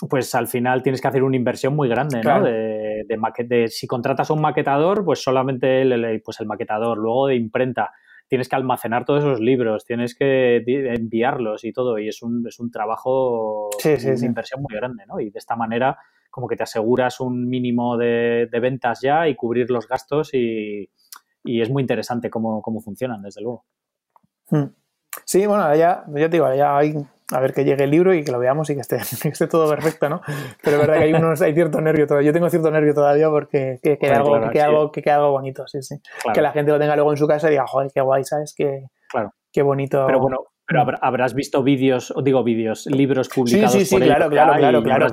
pues al final tienes que hacer una inversión muy grande, ¿no? Claro. De, de, maque- de- si contratas a un maquetador, pues solamente el, pues el maquetador, luego de imprenta, tienes que almacenar todos esos libros, tienes que enviarlos y todo, y es un, es un trabajo, Sí, sí, una sí. inversión muy grande, ¿no? Y de esta manera como que te aseguras un mínimo de, de ventas ya y cubrir los gastos y, y es muy interesante cómo, cómo funcionan, desde luego. Mm. Sí, bueno, ya, ya te digo, ya hay, a ver que llegue el libro y que lo veamos y que esté, [LAUGHS] que esté todo perfecto, ¿no? Pero es verdad que hay, unos, hay cierto nervio todavía. Yo tengo cierto nervio todavía porque que, Bueno, algo, claro, que, sí. algo, que algo bonito, sí, sí. Claro, Que la gente lo tenga luego en su casa y diga, joder, qué guay, ¿sabes? Qué, claro. qué bonito. Pero bueno, pero habrá- habrás visto vídeos, o digo vídeos, libros Sí, publicados sí, sí, por claro, claro, claro, claro.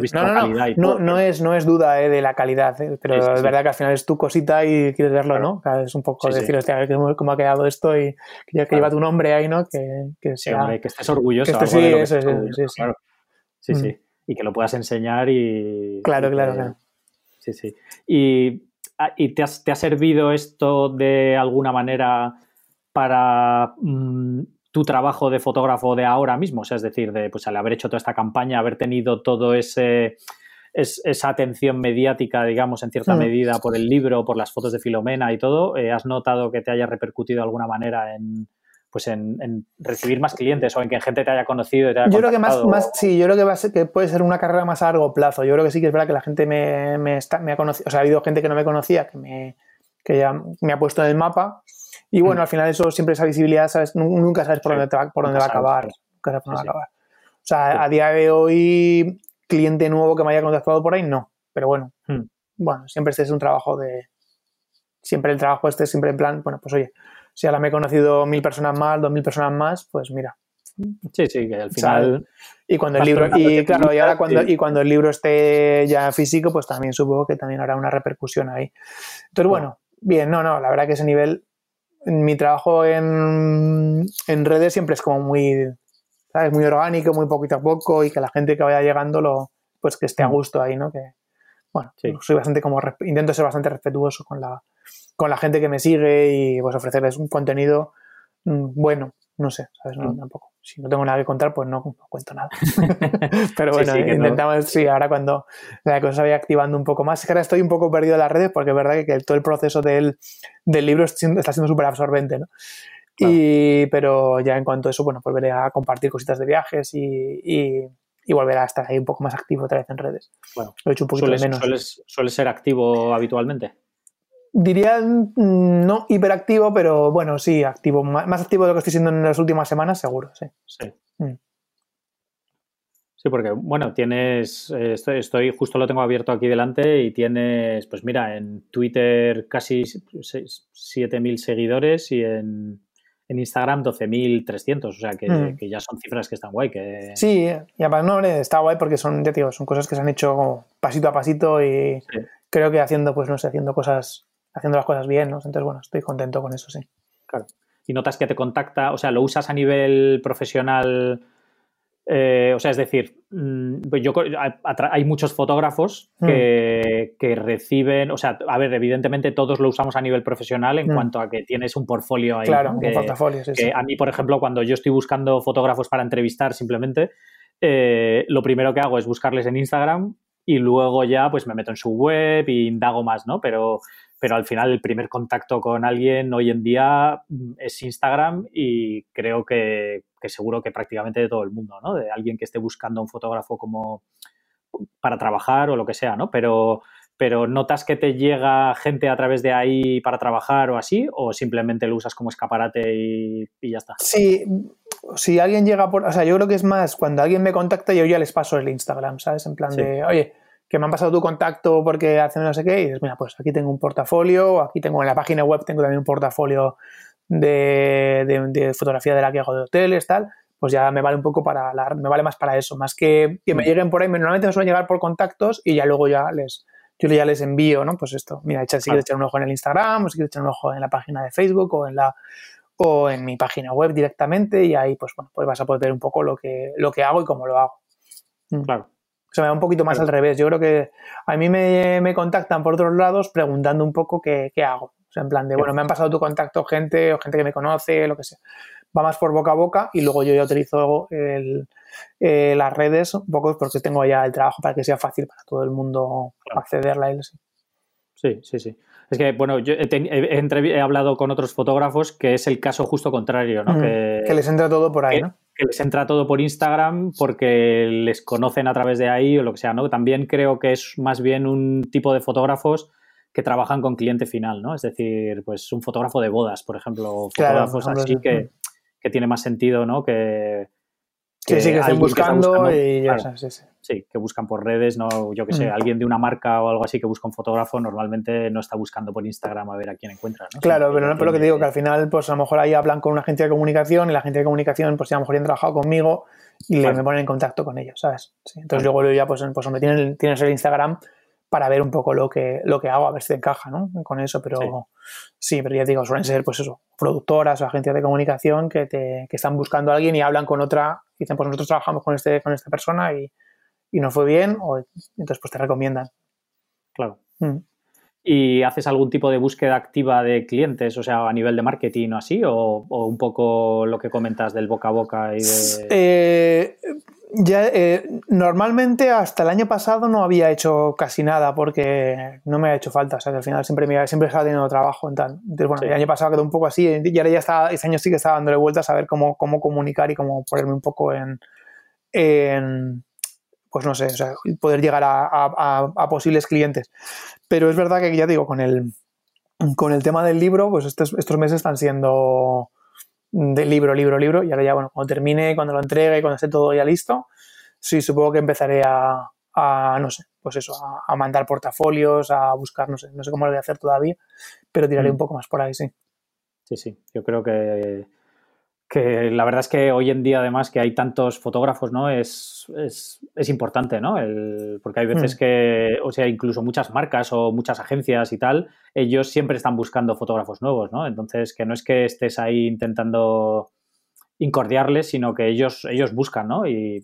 No, no, es, no es duda eh, de la calidad, eh, pero Sí, sí, es sí. verdad que al final es tu cosita y quieres verlo, Claro. ¿no? Claro, es un poco Sí, sí. decir, hostia, a ver cómo, ha quedado esto y que, ya que Claro. lleva tu nombre ahí, ¿no? Que, que Sí, sea... hombre, que estés orgulloso. que estés- sí, eso es, sí, sí. claro. Sí, Mm. sí. Y que lo puedas enseñar y... Claro, y claro, claro. Sí, sí. Y, ah, ¿y te, has- te ha servido esto de alguna manera para mm, tu trabajo de fotógrafo de ahora mismo? O sea, es decir, de, pues al haber hecho toda esta campaña, haber tenido todo ese... es- esa atención mediática, digamos, en cierta Mm. medida por el libro, por las fotos de Filomena y todo, eh, ¿has notado que te haya repercutido de alguna manera en, pues en, en recibir más clientes o en que gente te haya conocido y te haya Yo creo que más, más, sí, yo creo que, va a ser, que puede ser una carrera más a largo plazo. Yo creo que sí que es verdad que la gente me, me, está- me ha conocido, o sea, ha habido gente que no me conocía, que, me, que ya me ha puesto en el mapa. Y bueno, Mm. al final eso siempre esa visibilidad, Nunca sabes por Sí, dónde, te va, por dónde va a acabar. sí. Nunca sabes por dónde va a acabar. O sea, Sí. a día de hoy, cliente nuevo que me haya contactado por ahí, no. Pero bueno, Mm. bueno, siempre este es un trabajo de... Siempre el trabajo este es siempre en plan, bueno, pues oye, si ahora me he conocido mil personas más, dos mil personas más, pues mira, Sí, sí, que al final... y cuando el libro, y claro, y ahora cuando, y cuando el libro esté ya físico, pues también supongo que también habrá una repercusión ahí. Entonces, bueno, bien, no, no, la verdad que ese nivel, mi trabajo en, en redes siempre es como muy, ¿sabes? Muy orgánico, muy poquito a poco, y que la gente que vaya llegando lo, pues que esté a Mm. gusto ahí, ¿no? Que, bueno, Sí. soy bastante como, intento ser bastante respetuoso con la, con la gente que me sigue y pues ofrecerles un contenido mm, bueno, no sé, ¿sabes? No, Mm. tampoco. Si no tengo nada que contar, pues no, no cuento nada. [LAUGHS] [LAUGHS] Pero Sí, bueno, sí, que no. intentamos, sí, ahora cuando la cosa vaya activando un poco más. Es que ahora estoy un poco perdido en las redes porque es verdad que, todo el proceso del, del libro está siendo súper absorbente, ¿no? Y, pero ya en cuanto a eso, bueno, volveré a compartir cositas de viajes y, y, y volver a estar ahí un poco más activo otra vez en redes. Bueno, Lo he hecho un poquito de ¿Sueles, menos. sueles- sueles ser activo habitualmente? Diría mm, no hiperactivo, pero bueno, sí, activo. Más activo de lo que estoy siendo en las últimas semanas, seguro, sí. Sí. Mm. Sí, porque, bueno, tienes, eh, estoy, estoy, justo lo tengo abierto aquí delante y tienes, pues mira, en Twitter casi 7.000 seguidores y en, en Instagram 12.300, o sea mm. que, ya son cifras que están guay. Que... Sí, y además no, está guay porque son, ya digo, son cosas que se han hecho pasito a pasito y creo que haciendo, pues no sé, haciendo cosas, haciendo las cosas bien, ¿no? Entonces, bueno, estoy contento con eso, sí. Claro. Y notas que te contacta, o sea, ¿lo usas a nivel profesional eh, o sea, es decir, mm, pues yo, hay muchos fotógrafos hmm. que, reciben, o sea, a ver, evidentemente todos lo usamos a nivel profesional en hmm. cuanto a que tienes un portfolio ahí. Claro, un portafolio, sí, A mí, por ejemplo, cuando yo estoy buscando fotógrafos para entrevistar simplemente, eh, lo primero que hago es buscarles en Instagram y luego ya pues me meto en su web y indago más, ¿no? Pero pero al final el primer contacto con alguien hoy en día mm, es Instagram y creo que, seguro que prácticamente de todo el mundo, ¿no? De alguien que esté buscando un fotógrafo como para trabajar o lo que sea, ¿no? Pero, pero ¿notas que te llega gente a través de ahí para trabajar o así? ¿O simplemente lo usas como escaparate y, ya está? Sí, si alguien llega por... O sea, yo creo que es más, cuando alguien me contacta yo ya les paso el Instagram, ¿sabes? En plan de, oye, que me han pasado tu contacto porque hacen no sé qué, y dices, mira, pues aquí tengo un portafolio, aquí tengo en la página web, tengo también un portafolio de, fotografía de la que hago de hoteles, tal, pues ya me vale un poco para, la, me vale más para eso, más que que me mm. lleguen por ahí, normalmente me suelen llegar por contactos y ya luego ya les, yo ya les envío, ¿no? Pues esto, mira, si quieres echar un ojo en el Instagram, o si quieres echar un ojo en la página de Facebook o en la o en mi página web directamente y ahí pues bueno, pues vas a poder ver un poco lo que, lo que hago y cómo lo hago. Mm. Claro. O sea, me da un poquito más al revés. Yo creo que a mí me, contactan por otros lados preguntando un poco qué, hago. O sea, en plan de, bueno, me han pasado tu contacto gente o gente que me conoce, lo que sea. Va más por boca a boca y luego yo ya utilizo eh, las redes un poco porque tengo ya el trabajo para que sea fácil para todo el mundo acceder a él. Sí, sí, sí. Es que, bueno, yo he, hablado con otros fotógrafos que es el caso justo contrario, ¿no? que, les entra todo por ahí, ¿no? Que les entra todo por Instagram porque les conocen a través de ahí o lo que sea, ¿no? También creo que es más bien un tipo de fotógrafos que trabajan con cliente final, ¿no? Es decir, pues un fotógrafo de bodas, por ejemplo, fotógrafos así que, que tiene más sentido, ¿no? Que, que sí, que estén buscando, y ya sí, que buscan por redes, no, yo que sé, mm. alguien de una marca o algo así que busca un fotógrafo normalmente no está buscando por Instagram a ver a quién encuentra. ¿no? Claro, pero, no, pero lo que te digo, que al final, pues a lo mejor ahí hablan con una agencia de comunicación y la agencia de comunicación, pues ya a lo mejor han trabajado conmigo y me ponen en contacto con ellos, ¿sabes? entonces luego ya, pues, pues me tienes el Instagram para ver un poco lo que, lo que hago, a ver si encaja ¿no? con eso, pero sí. pero ya digo, suelen ser pues eso, productoras o agencias de comunicación que, te, que están buscando a alguien y hablan con otra, y dicen, pues nosotros trabajamos con, este, con esta persona y, y no fue bien, o entonces pues te recomiendan. Claro. Mm. ¿Y haces algún tipo de búsqueda activa de clientes, o sea, a nivel de marketing o así? ¿O, un poco lo que comentas del boca a boca y de...? Eh, ya, eh, normalmente hasta el año pasado no había hecho casi nada porque no me ha hecho falta. O sea, que al final siempre, me, siempre estaba teniendo trabajo en tal. Entonces, bueno, el año pasado quedó un poco así y ahora ya está, este año sí que estaba dándole vueltas a ver cómo, cómo comunicar y cómo ponerme un poco en, en pues no sé, o sea, poder llegar a, posibles clientes. Pero es verdad que ya digo, con el, con el tema del libro, pues estos, estos meses están siendo de libro, libro, libro, y ahora ya, bueno, cuando termine, cuando lo entregue, cuando esté todo ya listo, sí, supongo que empezaré a, no sé, pues eso, a, mandar portafolios, a buscar, no sé, no sé cómo lo voy a hacer todavía, pero tiraré mm. un poco más por ahí, sí. Sí, sí, yo creo que que la verdad es que hoy en día además que hay tantos fotógrafos, ¿no? Es, es, importante, ¿no? porque hay veces hmm. que, o sea, incluso muchas marcas o muchas agencias y tal, ellos siempre están buscando fotógrafos nuevos, ¿no? Entonces, que no es que estés ahí intentando incordiarles, sino que ellos, ellos buscan, ¿no? Y,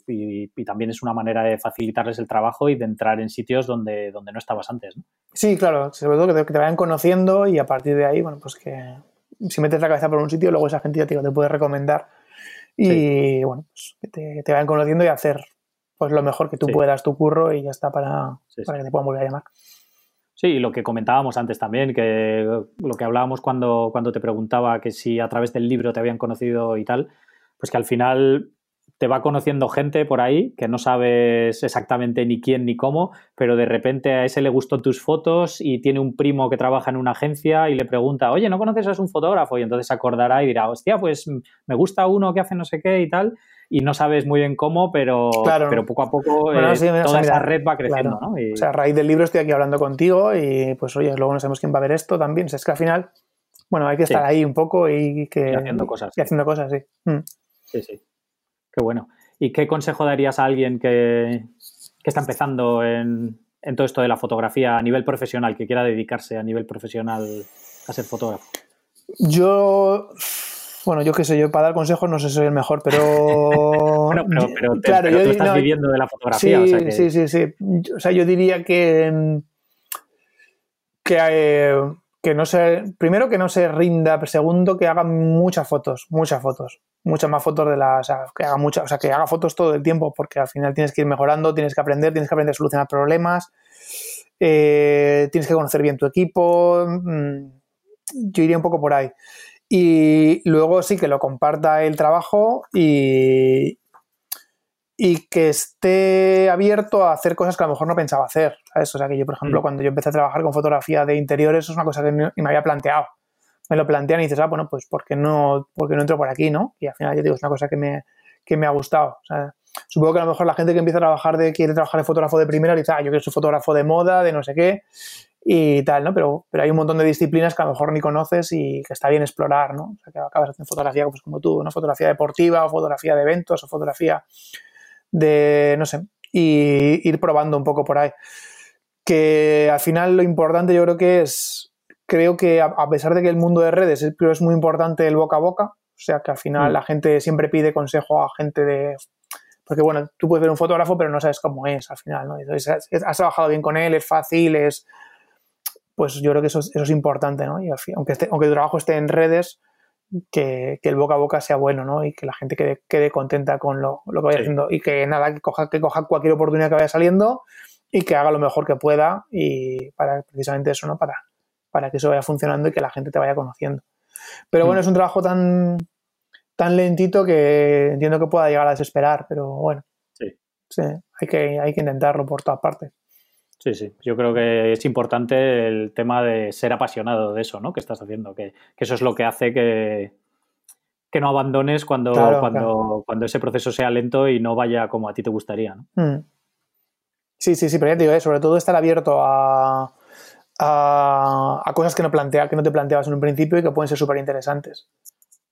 también es una manera de facilitarles el trabajo y de entrar en sitios donde, donde no estabas antes, ¿no? Sí, claro, sobre todo que te, que te vayan conociendo y a partir de ahí, bueno, pues que si metes la cabeza por un sitio, luego esa gente ya te, puede recomendar y bueno, pues, que te, te, vayan conociendo y hacer pues lo mejor que tú puedas tu curro y ya está para, para que te puedan volver a llamar. Sí, y lo que comentábamos antes también, que lo que hablábamos cuando, cuando te preguntaba que si a través del libro te habían conocido y tal, pues que al final te va conociendo gente por ahí que no sabes exactamente ni quién ni cómo, pero de repente a ese le gustó tus fotos y tiene un primo que trabaja en una agencia y le pregunta, oye, ¿no conoces a un fotógrafo? Y entonces se acordará y dirá, hostia, pues me gusta uno que hace no sé qué y tal. y no sabes muy bien cómo, pero, pero poco a poco eh, toda esa red va creciendo. ¿no? O sea, a raíz del libro estoy aquí hablando contigo y pues oye, luego no sabemos quién va a ver esto también. es que al final, bueno, hay que estar ahí un poco y que... haciendo cosas. Y haciendo cosas, sí. Mm. Sí, sí. Qué bueno. ¿Y qué consejo darías a alguien que, que está empezando en, en todo esto de la fotografía a nivel profesional, que quiera dedicarse a nivel profesional a ser fotógrafo? Yo, bueno, yo qué sé, yo para dar consejos no sé si soy el mejor, pero. [LAUGHS] bueno, pero, [LAUGHS] claro, yo, tú estás viviendo de la fotografía. Sí, sí, sí, sí. O sea, yo diría que. que, eh, que no se. Primero, que no se rinda. Segundo, que haga muchas fotos, muchas fotos. Muchas más fotos de las. O sea, que haga muchas, o sea, que haga fotos todo el tiempo, porque al final tienes que ir mejorando, tienes que aprender, tienes que aprender a solucionar problemas. Eh, tienes que conocer bien tu equipo. Mm, yo iría un poco por ahí. Y luego sí que lo comparta el trabajo y, y que esté abierto a hacer cosas que a lo mejor no pensaba hacer. ¿sabes? O sea, que yo, por ejemplo, mm. cuando yo empecé a trabajar con fotografía de interiores, eso es una cosa que me había planteado. Me lo plantean y dices, ah, bueno, pues ¿por qué no, por no entro por aquí, no? Y al final, yo digo, es una cosa que me, que me ha gustado. supongo que a lo mejor la gente que empieza a trabajar de, quiere trabajar de fotógrafo de primera, dice, ah, yo quiero ser fotógrafo de moda, de no sé qué, y tal, ¿no? Pero, pero hay un montón de disciplinas que a lo mejor ni conoces y que está bien explorar, ¿no? O sea, que acabas haciendo fotografía pues, como tú, ¿no? Fotografía deportiva o fotografía de eventos o fotografía de, no sé, y ir probando un poco por ahí. Que al final lo importante yo creo que es, creo que a, pesar de que el mundo de redes creo es muy importante el boca a boca, o sea que al final mm. la gente siempre pide consejo a gente de porque bueno, tú puedes ver un fotógrafo, pero no sabes cómo es al final, ¿no? Entonces, has trabajado bien con él, es fácil, es, pues yo creo que eso, es importante, ¿no? Y aunque, aunque tu trabajo esté en redes, que, el boca a boca sea bueno, ¿no? Y que la gente quede, quede contenta con lo, que vaya haciendo y que nada, que coja, que coja cualquier oportunidad que vaya saliendo y que haga lo mejor que pueda y para precisamente eso, ¿no? Para, para que eso vaya funcionando y que la gente te vaya conociendo. Pero bueno, mm. es un trabajo tan, tan lentito que entiendo que pueda llegar a desesperar, pero bueno, sí. sí hay, que, hay que intentarlo por todas partes. Sí, sí. Yo creo que es importante el tema de ser apasionado de eso, ¿no? Que estás haciendo, que, eso es lo que hace que, que no abandones cuando, cuando, cuando ese proceso sea lento y no vaya como a ti te gustaría, ¿no? Mm. Sí, sí, sí, pero ya te digo, ¿eh? sobre todo estar abierto a, a, cosas que no, plantea, que no te planteabas en un principio y que pueden ser súper interesantes.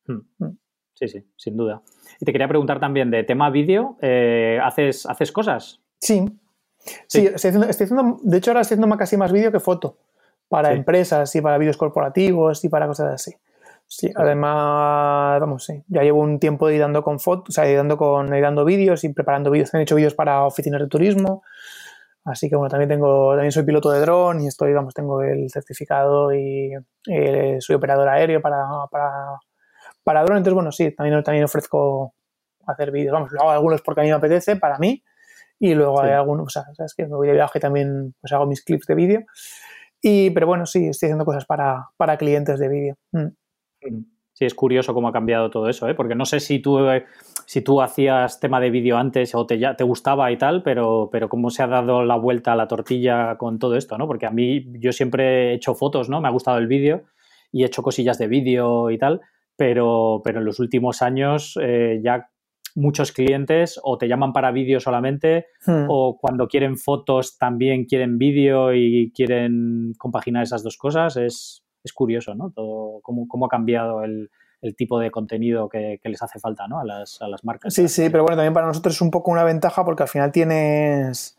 Hmm. Mm. Sí, sí, sin duda. Y te quería preguntar también de tema vídeo, eh, ¿haces, ¿haces cosas? Sí, Sí, estoy, haciendo, de hecho ahora estoy haciendo casi más vídeo que foto, para empresas y para vídeos corporativos y para cosas así. Sí, además, vamos, sí, ya llevo un tiempo editando con fotos, o sea, editando con editando vídeos y preparando vídeos. He hecho vídeos para oficinas de turismo. Así que bueno, también tengo, también soy piloto de dron y estoy, vamos, tengo el certificado y eh, soy operador aéreo para, para, para dron. Entonces, bueno, sí, también, también ofrezco hacer vídeos. Vamos, lo hago algunos porque a mí me apetece, para mí, y luego hay algunos, o sea, sabes que me voy de viaje también, pues hago mis clips de vídeo. Y, pero bueno, sí, estoy haciendo cosas para, para clientes de vídeo. Mm. Sí, es curioso cómo ha cambiado todo eso, ¿eh? porque no sé si tú, eh, si tú hacías tema de vídeo antes o te, te gustaba y tal, pero, pero cómo se ha dado la vuelta a la tortilla con todo esto, ¿no? Porque a mí yo siempre he hecho fotos, ¿no? Me ha gustado el vídeo y he hecho cosillas de vídeo y tal, pero, pero en los últimos años eh, ya muchos clientes o te llaman para vídeo solamente hmm. o cuando quieren fotos también quieren vídeo y quieren compaginar esas dos cosas. Es, curioso, ¿no? Todo, cómo, cómo ha cambiado el, tipo de contenido que, les hace falta ¿no? a, las, a las marcas. Sí, sí, pero bueno, también para nosotros es un poco una ventaja porque al final tienes,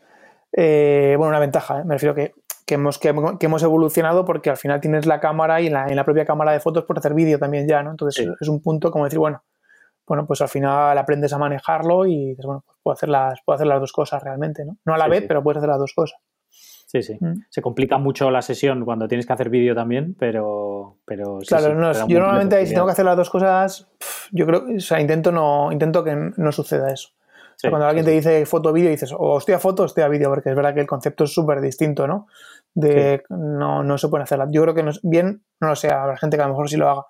eh, bueno, una ventaja, ¿eh? me refiero que, que, hemos, que, hemos evolucionado porque al final tienes la cámara y en la, en la propia cámara de fotos por hacer vídeo también ya, ¿no? Entonces es un punto como decir, bueno, bueno, pues al final aprendes a manejarlo y dices, bueno, pues puedo hacer las, puedo hacer las dos cosas realmente, ¿no? No a la vez, pero puedes hacer las dos cosas. Sí, sí. Mm. Se complica mucho la sesión cuando tienes que hacer vídeo también, pero, pero Claro, yo normalmente si tengo que hacer las dos cosas, yo creo, o sea, intento no, intento que no suceda eso. cuando alguien te dice foto vídeo dices, o estoy a foto o estoy a vídeo, porque es verdad que el concepto es súper distinto, ¿no? De no, no se puede hacer. Yo creo que no, bien, no lo sé, habrá gente que a lo mejor sí lo haga,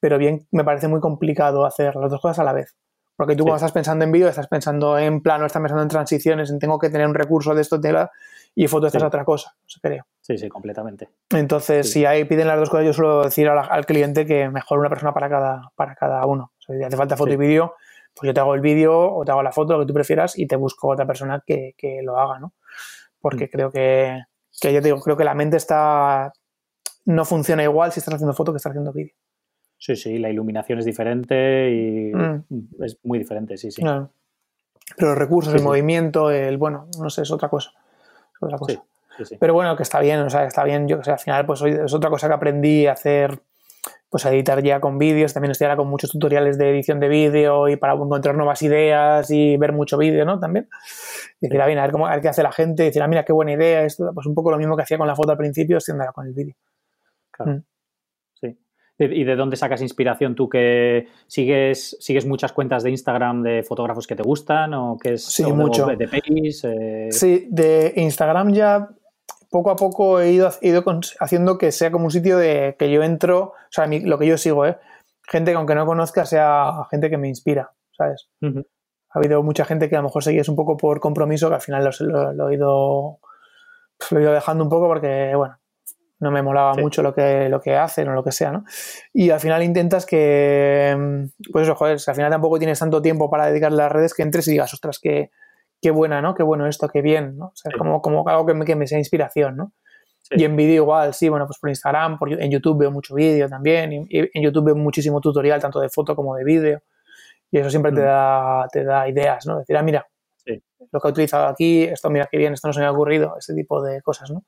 pero bien me parece muy complicado hacer las dos cosas a la vez. Porque tú cuando estás pensando en vídeo, estás pensando en plano, estás pensando en transiciones, en tengo que tener un recurso de esto, de y foto estás otra cosa, creo. Sí, sí, completamente. Entonces, si ahí piden las dos cosas, yo suelo decir al, cliente que mejor una persona para cada, para cada uno. O sea, si hace falta foto y vídeo, pues yo te hago el vídeo o te hago la foto, lo que tú prefieras, y te busco otra persona que, lo haga, ¿no? Porque mm. creo que, que, yo te digo, creo que la mente está, no funciona igual si estás haciendo foto que estás haciendo vídeo. Sí, sí, la iluminación es diferente y mm. es muy diferente, sí, sí. Pero los recursos, el movimiento, el, bueno, no sé, es otra cosa. Es otra cosa. Pero bueno, que está bien, o sea, está bien, yo que sé, al final pues es otra cosa que aprendí a hacer, pues a editar ya con vídeos, también estoy ahora con muchos tutoriales de edición de vídeo y para encontrar nuevas ideas y ver mucho vídeo, ¿no? También. Y decir, a ver, a ver, cómo, a ver qué hace la gente, decir, ah, mira, qué buena idea, esto, pues un poco lo mismo que hacía con la foto al principio, ahora con el vídeo. Claro. Mm. ¿Y de dónde sacas inspiración tú que sigues, sigues muchas cuentas de Instagram de fotógrafos que te gustan o que es sí, mucho. de, pelis? Eh? Sí, de Instagram ya poco a poco he ido, ido haciendo que sea como un sitio de que yo entro, o sea, lo que yo sigo, ¿eh? gente que aunque no conozca sea gente que me inspira, ¿sabes? Ha habido mucha gente que a lo mejor seguís un poco por compromiso, que al final lo, he ido lo he ido dejando un poco porque, bueno, no me molaba mucho lo que, lo que hacen o lo que sea, ¿no? Y al final intentas que, pues eso, joder, al final tampoco tienes tanto tiempo para dedicarle a las redes que entres y digas, ostras, que qué buena, ¿no? Qué bueno esto, qué bien, ¿no? O sea, como, como algo que me, que me sea inspiración, ¿no? Y en vídeo igual, sí, bueno, pues por Instagram, por, en YouTube veo mucho vídeo también, y, en YouTube veo muchísimo tutorial, tanto de foto como de vídeo, y eso siempre te, mm. da, te da ideas, ¿no? Decir, ah, mira, lo que he utilizado aquí, esto mira qué bien, esto no se me ha ocurrido, ese tipo de cosas, ¿no?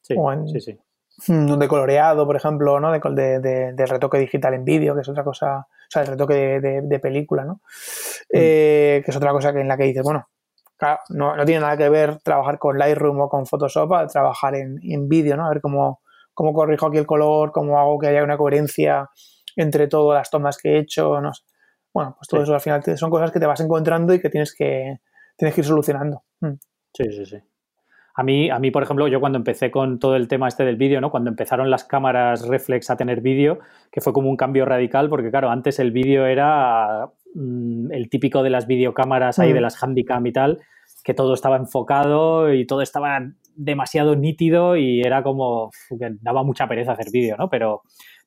Sí, sí, sí. Mm, de coloreado, por ejemplo, ¿no? De, de, retoque digital en vídeo, que es otra cosa, o sea, el retoque de, película, ¿no? Mm. Eh, que es otra cosa que en la que dices, bueno, no, tiene nada que ver trabajar con Lightroom o con Photoshop a trabajar en, vídeo, ¿no? A ver cómo, cómo corrijo aquí el color, cómo hago que haya una coherencia entre todas las tomas que he hecho, no sé. Bueno, pues todo eso al final son cosas que te vas encontrando y que tienes que, tienes que ir solucionando. Mm. Sí, sí, sí. A mí, a mí, por ejemplo, yo cuando empecé con todo el tema este del vídeo, ¿no? Cuando empezaron las cámaras reflex a tener vídeo, que fue como un cambio radical, porque claro, antes el vídeo era mm, el típico de las videocámaras ahí, de mm. las handicam y tal, que todo estaba enfocado y todo estaba demasiado nítido y era como que daba mucha pereza hacer vídeo, ¿no? Pero,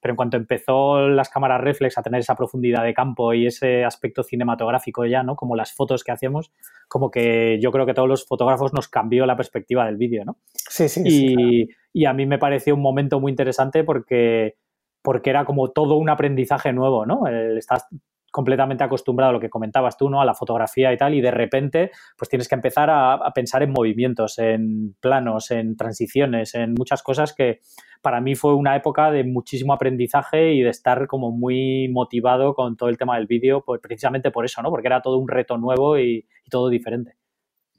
pero en cuanto empezó las cámaras reflex a tener esa profundidad de campo y ese aspecto cinematográfico ya, ¿no? Como las fotos que hacíamos, como que yo creo que todos los fotógrafos nos cambió la perspectiva del vídeo, ¿no? Sí, sí. Y, sí, y a mí me pareció un momento muy interesante porque porque era como todo un aprendizaje nuevo, ¿no? estás completamente acostumbrado a lo que comentabas tú, ¿no? A la fotografía y tal, y de repente, pues tienes que empezar a, pensar en movimientos, en planos, en transiciones, en muchas cosas que para mí fue una época de muchísimo aprendizaje y de estar como muy motivado con todo el tema del vídeo, pues precisamente por eso, ¿no? Porque era todo un reto nuevo y, todo diferente.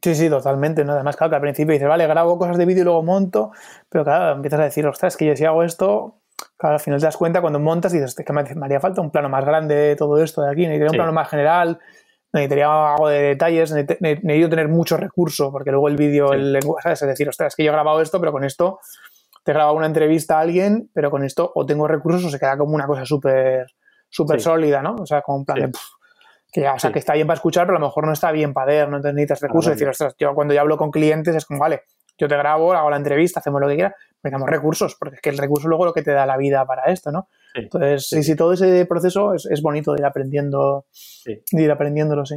Sí, sí, totalmente. ¿no? Además, claro, que al principio dices, vale, grabo cosas de vídeo y luego monto, pero claro, empiezas a decir, ostras, que yo si hago esto, Claro, al final te das cuenta cuando montas y dices, que me, haría falta un plano más grande de todo esto de aquí, necesitaría un plano más general, necesitaría algo de detalles, necesito tener mucho recurso, porque luego el vídeo, el lenguaje, es decir, ostras, es que yo he grabado esto, pero con esto te he grabado una entrevista a alguien, pero con esto o tengo recursos o se queda como una cosa súper súper sólida, ¿no? O sea, como un plan de, que ya, o sea, que está bien para escuchar, pero a lo mejor no está bien para ver, no necesitas recursos. Es decir, ostras, yo cuando yo hablo con clientes es como, vale, yo te grabo, hago la entrevista, hacemos lo que quieras, necesitamos recursos, porque es que el recurso luego lo que te da la vida para esto, ¿no? Entonces, sí, sí, todo ese proceso es, bonito de ir aprendiendo, de ir aprendiéndolo, sí.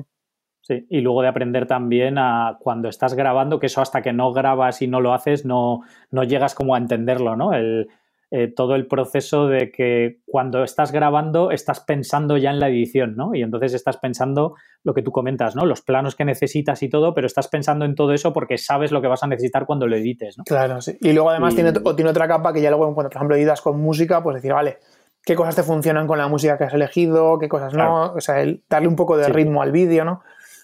Sí, y luego de aprender también a cuando estás grabando, que eso hasta que no grabas y no lo haces, no, no llegas como a entenderlo, ¿no? El, eh, todo el proceso de que cuando estás grabando estás pensando ya en la edición, ¿no? Y entonces estás pensando lo que tú comentas, ¿no? Los planos que necesitas y todo, pero estás pensando en todo eso porque sabes lo que vas a necesitar cuando lo edites, ¿no? Claro, sí. Y luego además tiene, tiene otra capa que ya luego, cuando por ejemplo editas con música, pues decir, vale, qué cosas te funcionan con la música que has elegido, qué cosas no, o sea, darle un poco de ritmo al vídeo, ¿no?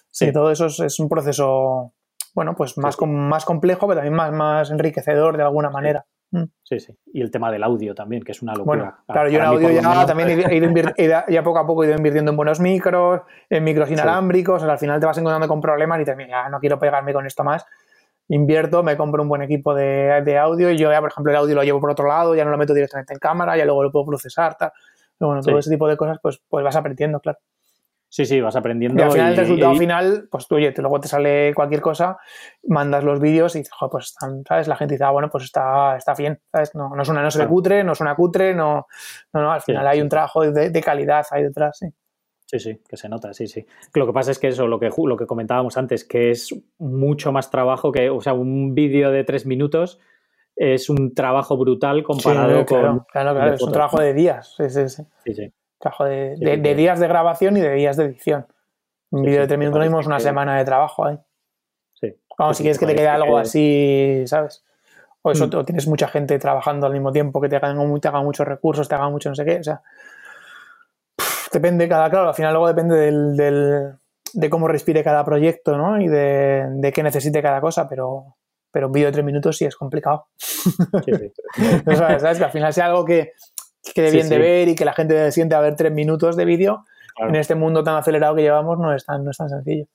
Sí, todo eso es, un proceso, bueno, pues más, más complejo, pero también más, más enriquecedor de alguna manera. Mm. Sí, sí. Y el tema del audio también, que es una locura. Bueno, claro, yo en audio ya también he ido, ya poco a poco he ido invirtiendo en buenos micros, en micros inalámbricos, al final te vas encontrando con problemas y te ya no quiero pegarme con esto más. Invierto, me compro un buen equipo de, audio y yo ya, por ejemplo, el audio lo llevo por otro lado, ya no lo meto directamente en cámara, ya luego lo puedo procesar, tal. Pero bueno, todo ese tipo de cosas, pues, pues vas aprendiendo, claro. Sí, sí, vas aprendiendo. Y al final, el resultado final, pues tú, oye, luego te sale cualquier cosa, mandas los vídeos y dices, pues ¿sabes? La gente dice, ah, bueno, pues está, está bien, ¿sabes? No, no, es una, no se cutre, no es una cutre, no, no, no al final hay un trabajo de, calidad ahí detrás, sí. Sí, sí, que se nota, sí, sí. Lo que pasa es que eso, lo que, lo que comentábamos antes, que es mucho más trabajo que, o sea, un vídeo de tres minutos es un trabajo brutal comparado con... Claro, claro, es un trabajo de días. Sí, sí, sí. Sí, sí. Trabajo de, de, días de grabación y de días de edición. Un vídeo de tres minutos es una semana de trabajo ahí. Sí. Vamos, si quieres que te quede algo así, ¿sabes? O eso, mm. tienes mucha gente trabajando al mismo tiempo que te hagan, te hagan muchos recursos, te hagan mucho no sé qué, o sea depende cada, claro, al final luego depende del, de cómo respire cada proyecto, ¿no? Y de, de qué necesite cada cosa, pero, pero un vídeo de tres minutos sí es complicado. Sí, [LAUGHS] ¿Sabes? Que al final sea algo que quede bien de ver y que la gente se siente a ver tres minutos de vídeo en este mundo tan acelerado que llevamos no es tan, no es tan sencillo.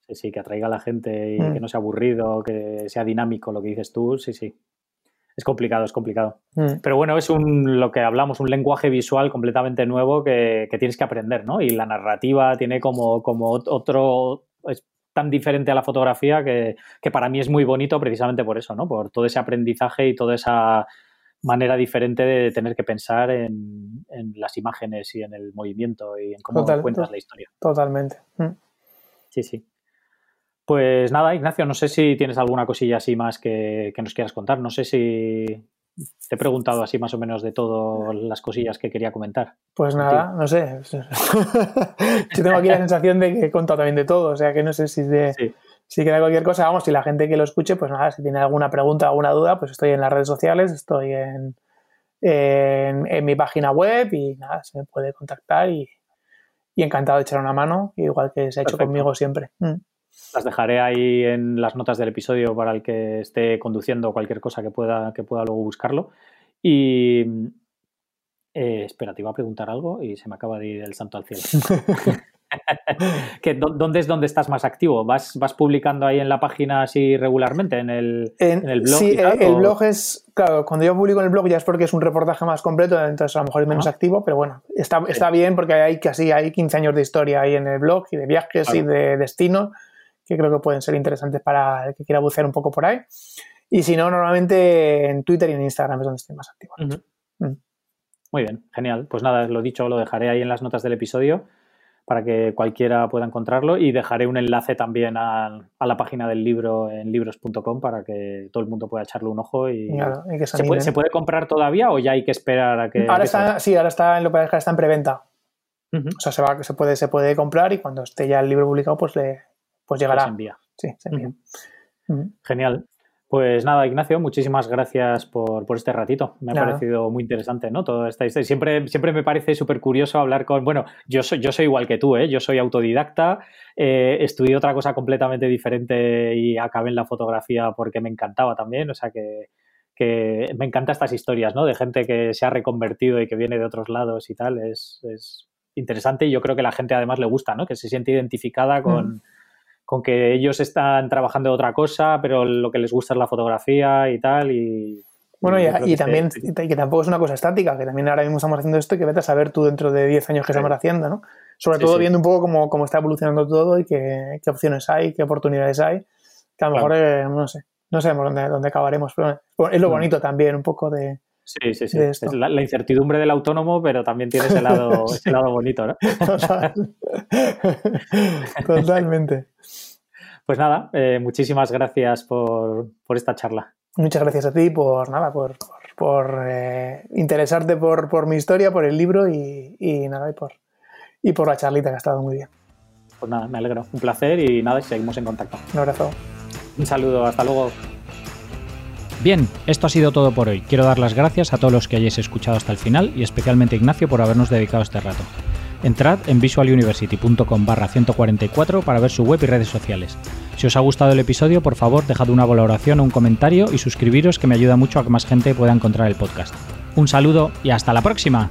Sí, sí, que atraiga a la gente y mm. que no sea aburrido, que sea dinámico lo que dices tú, sí, sí es complicado, es complicado. Mm. Pero bueno, es un, lo que hablamos, un lenguaje visual completamente nuevo que, tienes que aprender, ¿no? Y la narrativa tiene como, como otro, es tan diferente a la fotografía que, para mí es muy bonito precisamente por eso, ¿no? Por todo ese aprendizaje y toda esa manera diferente de tener que pensar en, las imágenes y en el movimiento y en cómo cuentas la historia. Totalmente. Mm. Sí, sí. Pues nada, Ignacio, no sé si tienes alguna cosilla así más que, nos quieras contar. No sé si te he preguntado así más o menos de todas las cosillas que quería comentar. Pues nada, no sé. [LAUGHS] Yo tengo aquí la sensación de que he contado también de todo, o sea que no sé si, de, si queda cualquier cosa. Vamos, si la gente que lo escuche, pues nada, si tiene alguna pregunta, alguna duda, pues estoy en las redes sociales, estoy en, en, mi página web y nada, se me puede contactar y, encantado de echar una mano, igual que se ha hecho conmigo siempre. Mm. Las dejaré ahí en las notas del episodio para el que esté conduciendo cualquier cosa que pueda, que pueda luego buscarlo. Y eh, espera, te iba a preguntar algo y se me acaba de ir el santo al cielo. [LAUGHS] [LAUGHS] ¿Dónde es donde estás más activo? ¿Vas, ¿Vas publicando ahí en la página así regularmente, en el, blog? Sí, el, blog es, claro, cuando yo publico en el blog ya es porque es un reportaje más completo, entonces a lo mejor es menos activo, pero bueno, está, está bien porque hay casi hay 15 años de historia ahí en el blog y de viajes y de destino que creo que pueden ser interesantes para el que quiera bucear un poco por ahí. Y si no, normalmente en Twitter y en Instagram es donde estoy más activo. Mm. Muy bien, genial. Pues nada, lo dicho, lo dejaré ahí en las notas del episodio para que cualquiera pueda encontrarlo y dejaré un enlace también a, la página del libro en libros.com para que todo el mundo pueda echarle un ojo y, ¿Se, puede, comprar todavía o ya hay que esperar a que ahora está sí ahora está en lo que está en preventa o sea se va se puede se puede comprar y cuando esté ya el libro publicado pues le, pues llegará. Se envía. Sí, se envía. Genial. Pues nada, Ignacio, muchísimas gracias por, este ratito. Me ha parecido muy interesante, ¿no? Todo esta Siempre, siempre me parece súper curioso hablar con. Bueno, yo soy, yo soy igual que tú, ¿eh? Yo soy autodidacta, eh, estudié otra cosa completamente diferente y acabé en la fotografía porque me encantaba también. O sea que, me encantan estas historias, ¿no? De gente que se ha reconvertido y que viene de otros lados y tal. Es, interesante y yo creo que la gente además le gusta, ¿no? Que se siente identificada con con que ellos están trabajando de otra cosa, pero lo que les gusta es la fotografía y tal. Y, bueno, y, también que tampoco es una cosa estática, que también ahora mismo estamos haciendo esto y que vete a saber tú dentro de 10 años qué estamos haciendo, ¿no? Sobre todo viendo un poco cómo, cómo, está evolucionando todo y qué, qué, opciones hay, qué oportunidades hay, que a lo mejor, eh, no sé, no sabemos dónde, dónde acabaremos, pero es lo mm. bonito también un poco de, Sí, sí, sí. Es la, incertidumbre del autónomo, pero también tiene ese lado, [LAUGHS] ese lado bonito, ¿no? Totalmente. Pues nada, eh, muchísimas gracias por, esta charla. Muchas gracias a ti por nada, por, por, eh, interesarte por, por, mi historia, por el libro y, y, nada, y por, y por la charlita que ha estado muy bien. Pues nada, me alegro. Un placer y nada, seguimos en contacto. Un abrazo. Un saludo, hasta luego. Bien, esto ha sido todo por hoy. Quiero dar las gracias a todos los que hayáis escuchado hasta el final y especialmente a Ignacio por habernos dedicado este rato. Entrad en visualuniversity.com barra 144 para ver su web y redes sociales. Si os ha gustado el episodio, por favor dejad una valoración o un comentario y suscribiros que me ayuda mucho a que más gente pueda encontrar el podcast. Un saludo y hasta la próxima.